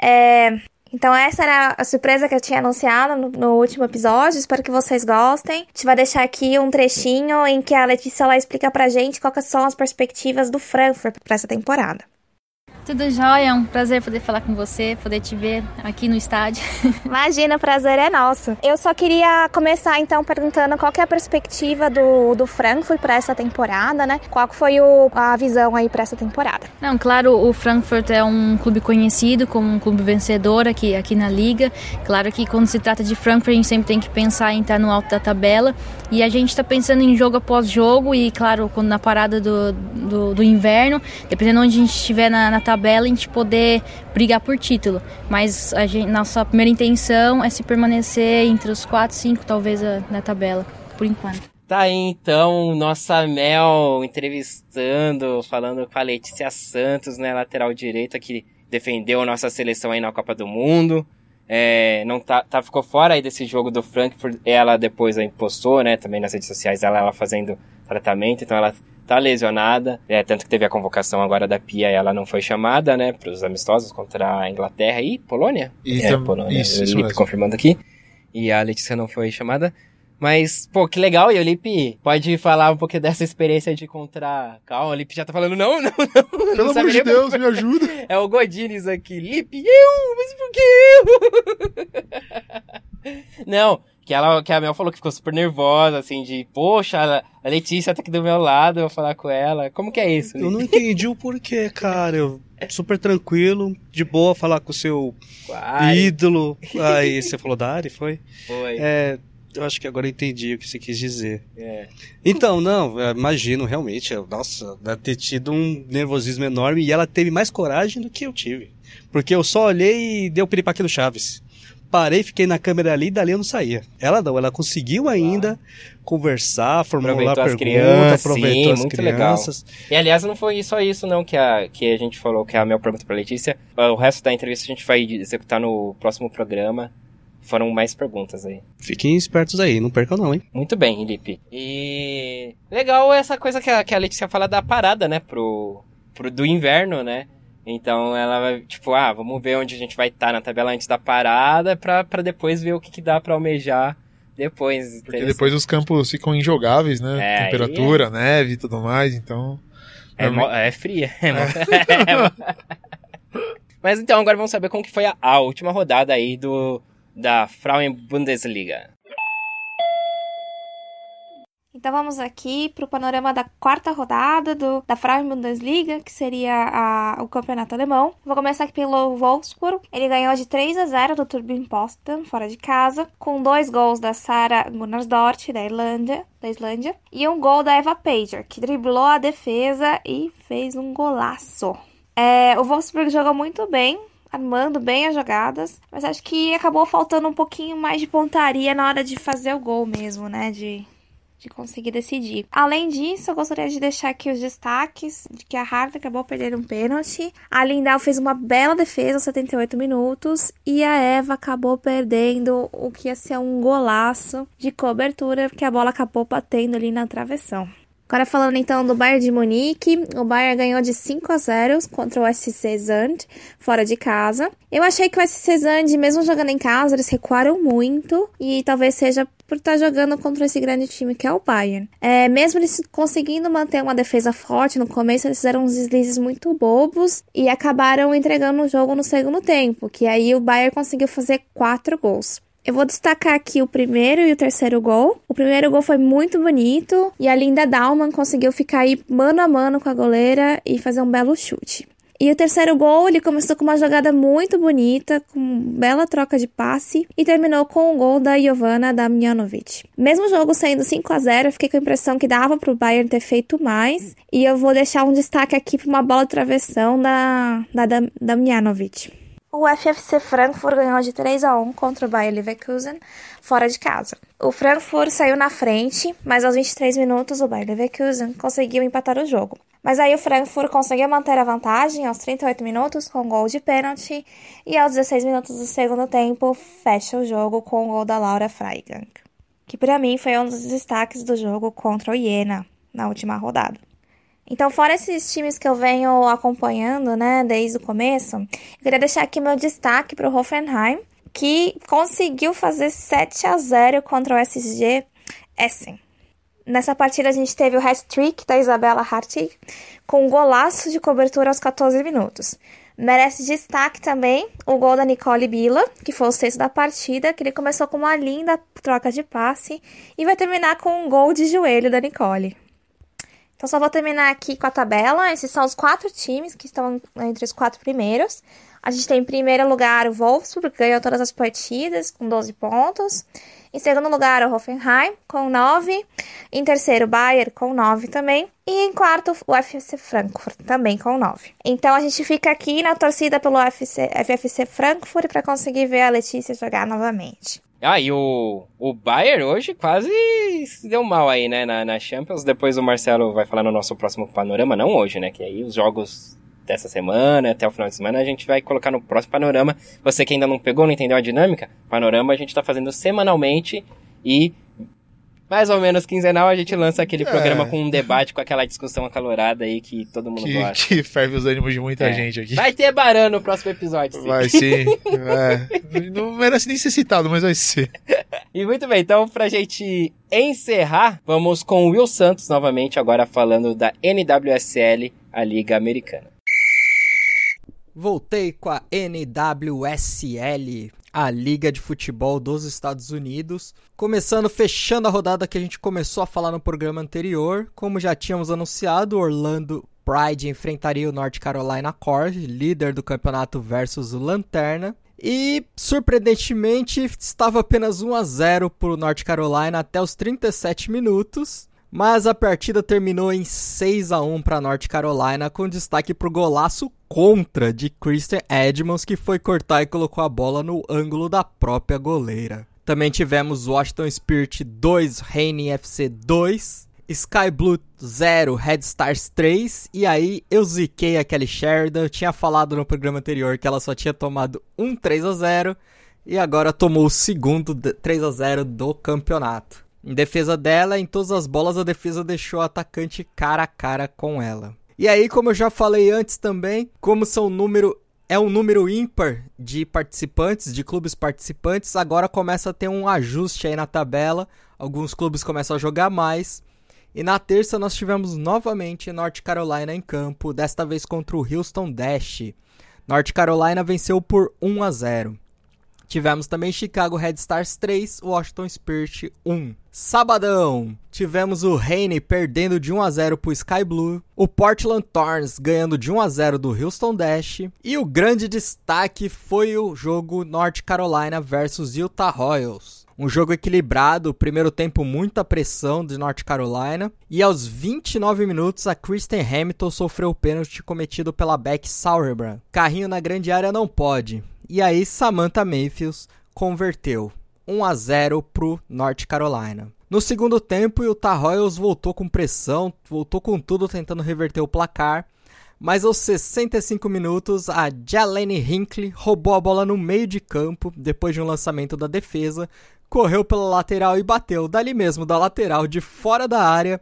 É... Então essa era a surpresa que eu tinha anunciado no, no, último episódio. Espero que vocês gostem. A gente vai deixar aqui um trechinho em que a Letícia ela explica pra gente quais são as perspectivas do Frankfurt para essa temporada. Tudo jóia, é um prazer poder falar com você, poder te ver aqui no estádio. Imagina, o prazer é nosso. Eu só queria começar então perguntando qual é a perspectiva do, do Frankfurt para essa temporada, né? Qual foi o, a visão aí para essa temporada? Não, claro, o Frankfurt é um clube conhecido como um clube vencedor aqui, aqui na liga. Claro que quando se trata de Frankfurt a gente sempre tem que pensar em estar no alto da tabela e a gente está pensando em jogo após jogo e claro, quando na parada do, do, do inverno, dependendo onde a gente estiver na, na tabela tabela a gente poder brigar por título. Mas a gente, nossa primeira intenção é se permanecer entre os 4, 5 talvez na tabela, por enquanto. Tá aí então, nossa Mel entrevistando, falando com a Letícia Santos, né, lateral direita, que defendeu a nossa seleção aí na Copa do Mundo. É, não tá, tá, ficou fora aí desse jogo do Frankfurt, ela depois a impostou, né, também nas redes sociais, ela, ela fazendo tratamento, então ela tá lesionada, é, tanto que teve a convocação agora da Pia e ela não foi chamada, né, para os amistosos contra a Inglaterra e Polônia. E é, tam... Polônia, isso, isso Lipe confirmando aqui. E a Letícia não foi chamada. Mas, pô, que legal. E o Lipe pode falar um pouco dessa experiência de contra. Calma, o Lipe já tá falando, não, não, não. Pelo amor de Deus, me ajuda. É o Godines aqui. Lipe, eu? Mas por que eu? não, que, ela, que a Mel falou que ficou super nervosa, assim, de, poxa, a Letícia tá aqui do meu lado, eu vou falar com ela. Como que é isso? Eu não entendi o porquê, cara. Eu super tranquilo, de boa falar com o seu ídolo. Aí você falou da Ari, foi? Foi. É, eu acho que agora eu entendi o que você quis dizer. É. Então, não, imagino realmente, nossa, deve ter tido um nervosismo enorme e ela teve mais coragem do que eu tive. Porque eu só olhei e deu piripaque no Chaves parei, fiquei na câmera ali e dali eu não saía. Ela não, ela conseguiu ainda conversar, formular perguntas, crianças, aproveitou sim, as muito crianças. Legal. E aliás, não foi só isso não que a, que a gente falou, que é a minha pergunta pra Letícia. O resto da entrevista a gente vai executar no próximo programa. Foram mais perguntas aí. Fiquem espertos aí, não percam não, hein? Muito bem, Felipe. E legal essa coisa que a, que a Letícia fala da parada, né, pro, pro do inverno, né? Então ela vai, tipo, ah, vamos ver onde a gente vai estar tá na tabela antes da parada pra, pra depois ver o que, que dá pra almejar depois. Porque depois os campos ficam injogáveis, né? É, Temperatura, é... neve e tudo mais, então É, é, é fria. É Mas então, agora vamos saber como que foi a, a última rodada aí do da Frauen Bundesliga. Então vamos aqui para o panorama da quarta rodada do, da Frauen Bundesliga, que seria a, o campeonato alemão. Vou começar aqui pelo Wolfsburg. Ele ganhou de 3 a 0 do Turbine Potsdam, fora de casa, com dois gols da Sara Gunnarsdorf, da da Islândia, e um gol da Eva Pager, que driblou a defesa e fez um golaço. É, o Wolfsburg jogou muito bem, armando bem as jogadas, mas acho que acabou faltando um pouquinho mais de pontaria na hora de fazer o gol mesmo, né? De, de conseguir decidir. Além disso, eu gostaria de deixar aqui os destaques de que a Harta acabou perdendo um pênalti. A Lindau fez uma bela defesa aos 78 minutos e a Eva acabou perdendo o que ia ser um golaço de cobertura, porque a bola acabou batendo ali na travessão. Agora falando então do Bayern de Munique, o Bayern ganhou de 5 a 0 contra o SC Zand, fora de casa. Eu achei que o SC Zand, mesmo jogando em casa, eles recuaram muito e talvez seja por estar jogando contra esse grande time que é o Bayern. É, mesmo eles conseguindo manter uma defesa forte no começo, eles fizeram uns deslizes muito bobos e acabaram entregando o jogo no segundo tempo, que aí o Bayern conseguiu fazer quatro gols. Eu vou destacar aqui o primeiro e o terceiro gol. O primeiro gol foi muito bonito e a Linda Dalman conseguiu ficar aí mano a mano com a goleira e fazer um belo chute. E o terceiro gol, ele começou com uma jogada muito bonita, com bela troca de passe e terminou com o gol da Jovana Damjanovic. Mesmo o jogo sendo 5 a 0, eu fiquei com a impressão que dava para o Bayern ter feito mais, e eu vou deixar um destaque aqui para uma bola de travessão da, da Damjanovic. O FFC Frankfurt ganhou de 3 a 1 contra o Bayer Leverkusen fora de casa. O Frankfurt saiu na frente, mas aos 23 minutos o Bayer Leverkusen conseguiu empatar o jogo. Mas aí o Frankfurt conseguiu manter a vantagem aos 38 minutos com um gol de pênalti e aos 16 minutos do segundo tempo fecha o jogo com o gol da Laura Freigang, que para mim foi um dos destaques do jogo contra o Jena na última rodada. Então, fora esses times que eu venho acompanhando, né, desde o começo, eu queria deixar aqui meu destaque para o Hoffenheim, que conseguiu fazer 7 a 0 contra o SG Essen. Nessa partida a gente teve o hat-trick da Isabela Hartig, com um golaço de cobertura aos 14 minutos. Merece destaque também o gol da Nicole Bila, que foi o sexto da partida, que ele começou com uma linda troca de passe e vai terminar com um gol de joelho da Nicole. Então, só vou terminar aqui com a tabela. Esses são os quatro times que estão entre os quatro primeiros. A gente tem em primeiro lugar o Wolfsburg, ganhou todas as partidas com 12 pontos. Em segundo lugar, o Hoffenheim, com 9. Em terceiro, o Bayern, com 9 também. E em quarto, o FC Frankfurt, também com 9. Então, a gente fica aqui na torcida pelo FC, FFC Frankfurt para conseguir ver a Letícia jogar novamente. Ah, e o, o Bayern hoje quase se deu mal aí, né, na, na Champions. Depois o Marcelo vai falar no nosso próximo panorama, não hoje, né, que aí os jogos dessa semana, até o final de semana, a gente vai colocar no próximo panorama. Você que ainda não pegou, não entendeu a dinâmica, panorama a gente tá fazendo semanalmente e mais ou menos quinzenal, a gente lança aquele é. programa com um debate, com aquela discussão acalorada aí que todo mundo que, gosta. Que ferve os ânimos de muita é. gente aqui. Vai ter Baran no próximo episódio, sim. Vai sim. é. Não merece nem ser citado, mas vai ser. E muito bem, então pra gente encerrar, vamos com o Will Santos novamente, agora falando da NWSL, a Liga Americana. Voltei com a NWSL a Liga de Futebol dos Estados Unidos. Começando, fechando a rodada que a gente começou a falar no programa anterior. Como já tínhamos anunciado, Orlando Pride enfrentaria o North Carolina Cord, líder do campeonato versus o Lanterna. E, surpreendentemente, estava apenas 1 a 0 para o North Carolina até os 37 minutos. Mas a partida terminou em 6 a 1 para North Carolina, com destaque para o golaço contra de Christian Edmonds, que foi cortar e colocou a bola no ângulo da própria goleira. Também tivemos Washington Spirit 2, Reigning FC 2, Sky Blue 0, Red Stars 3. E aí eu ziquei a Kelly Sheridan. Eu tinha falado no programa anterior que ela só tinha tomado um 3 a 0 e agora tomou o segundo 3 a 0 do campeonato. Em defesa dela, em todas as bolas, a defesa deixou o atacante cara a cara com ela. E aí, como eu já falei antes também, como são número é um número ímpar de participantes, de clubes participantes, agora começa a ter um ajuste aí na tabela. Alguns clubes começam a jogar mais. E na terça nós tivemos novamente North Carolina em campo, desta vez contra o Houston Dash. North Carolina venceu por 1 a 0. Tivemos também Chicago Red Stars 3, Washington Spirit 1. Sabadão, tivemos o Reine perdendo de 1 a 0 para o Sky Blue, o Portland Thorns ganhando de 1 a 0 do Houston Dash e o grande destaque foi o jogo North Carolina versus Utah Royals. Um jogo equilibrado, primeiro tempo muita pressão de North Carolina e aos 29 minutos a Kristen Hamilton sofreu o pênalti cometido pela Beck Sauerbrunn. Carrinho na grande área não pode. E aí Samantha Mayfield converteu 1 a 0 pro North Carolina. No segundo tempo, o Utah Royals voltou com pressão, voltou com tudo tentando reverter o placar. Mas aos 65 minutos, a Jalene Hinckley roubou a bola no meio de campo, depois de um lançamento da defesa, correu pela lateral e bateu dali mesmo da lateral de fora da área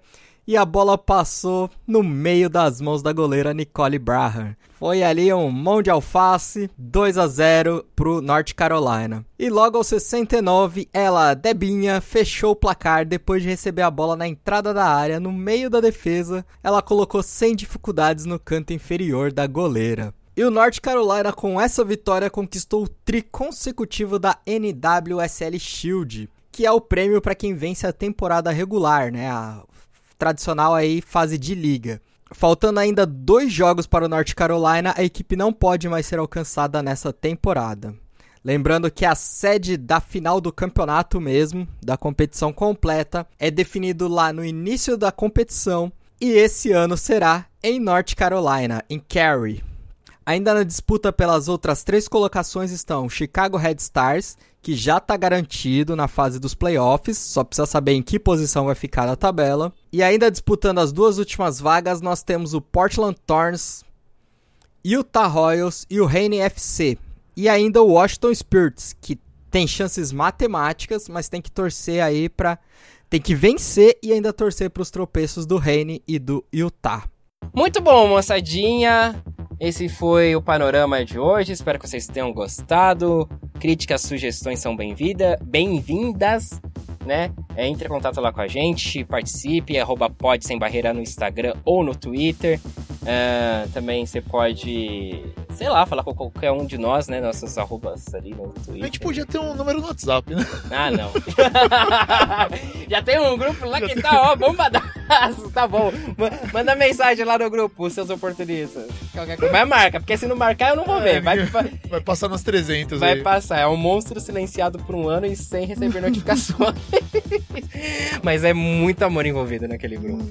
e a bola passou no meio das mãos da goleira Nicole Braher. Foi ali um mão de alface, 2 a 0 pro North Carolina. E logo aos 69, ela, Debinha, fechou o placar depois de receber a bola na entrada da área, no meio da defesa. Ela colocou sem dificuldades no canto inferior da goleira. E o North Carolina, com essa vitória, conquistou o tri consecutivo da NWSL Shield, que é o prêmio para quem vence a temporada regular, né? Tradicional aí fase de liga. Faltando ainda dois jogos para o North Carolina, a equipe não pode mais ser alcançada nessa temporada. Lembrando que a sede da final do campeonato mesmo, da competição completa, é definido lá no início da competição e esse ano será em North Carolina, em Cary. Ainda na disputa pelas outras três colocações estão Chicago Red Stars, que já está garantido na fase dos playoffs, só precisa saber em que posição vai ficar na tabela. E ainda disputando as duas últimas vagas, nós temos o Portland Thorns, Utah Royals e o Reine FC. E ainda o Washington Spirits, que tem chances matemáticas, mas tem que torcer aí para tem que vencer e ainda torcer para os tropeços do Reine e do Utah. Muito bom, moçadinha. Esse foi o panorama de hoje. Espero que vocês tenham gostado. Críticas, sugestões são bem-vindas, bem-vindas, né? É, entre em contato lá com a gente, participe, arroba pode sem barreira no Instagram ou no Twitter. Uh, também você pode, sei lá, falar com qualquer um de nós, né? Nossos arrobas ali no Twitter. A gente podia ter um número no WhatsApp, né? Ah, não. Já tem um grupo lá que tá, ó, bombadaço. Tá bom. Manda mensagem lá no grupo, seus oportunistas. Qualquer coisa. Mas marca, porque se não marcar eu não vou ver. Vai, vai passar nos 300 Vai aí. passar. É um monstro silenciado por um ano e sem receber notificações. Mas é muito amor envolvido naquele grupo.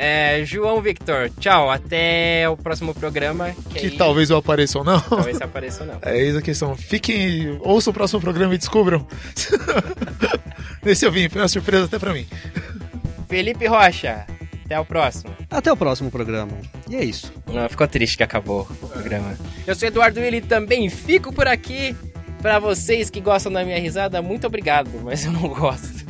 É, João Victor, tchau. Até o próximo programa. Que, que aí... talvez eu apareça ou não. Talvez apareça ou não. É isso a questão. Fiquem, ouçam o próximo programa e descubram. Nesse eu vim, foi uma surpresa até pra mim. Felipe Rocha, até o próximo. Até o próximo programa. E é isso. Não, ficou triste que acabou o programa. Eu sou Eduardo Willi também fico por aqui. Para vocês que gostam da minha risada, muito obrigado, mas eu não gosto.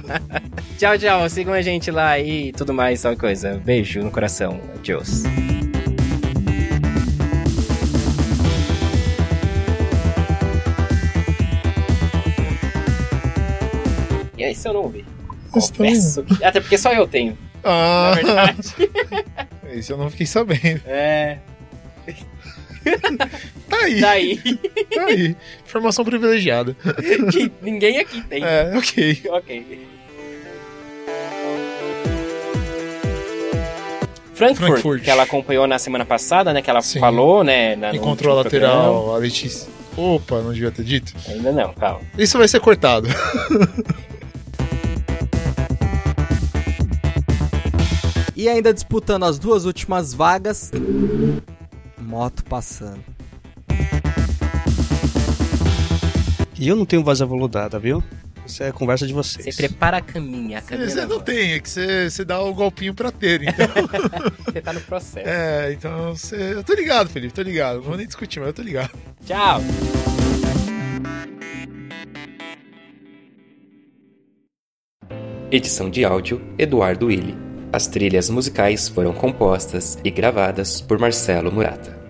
tchau, tchau. Sigam a gente lá e tudo mais, tal coisa. Beijo no coração. Adiós. E aí, se eu não? Confesso que... Até porque só eu tenho. Ah. Na verdade. Isso eu não fiquei sabendo. É. tá aí. Tá aí. Tá aí. Informação privilegiada. Que ninguém aqui tem. É, ok. Ok. Frankfurt, Frankfurt, que ela acompanhou na semana passada, né? Que ela Sim. falou, né? Na, Encontrou a lateral, programa. a Letícia. Opa, não devia ter dito? Ainda não, calma. Isso vai ser cortado. e ainda disputando as duas últimas vagas, moto passando. E eu não tenho voz avoludada, viu? Isso é conversa de vocês. Você prepara a caminha. A você não tem, é que você, você dá o golpinho pra ter, então. você tá no processo. É, então você. Eu tô ligado, Felipe, tô ligado. Não vou nem discutir, mas eu tô ligado. Tchau! Edição de áudio Eduardo Willi. As trilhas musicais foram compostas e gravadas por Marcelo Murata.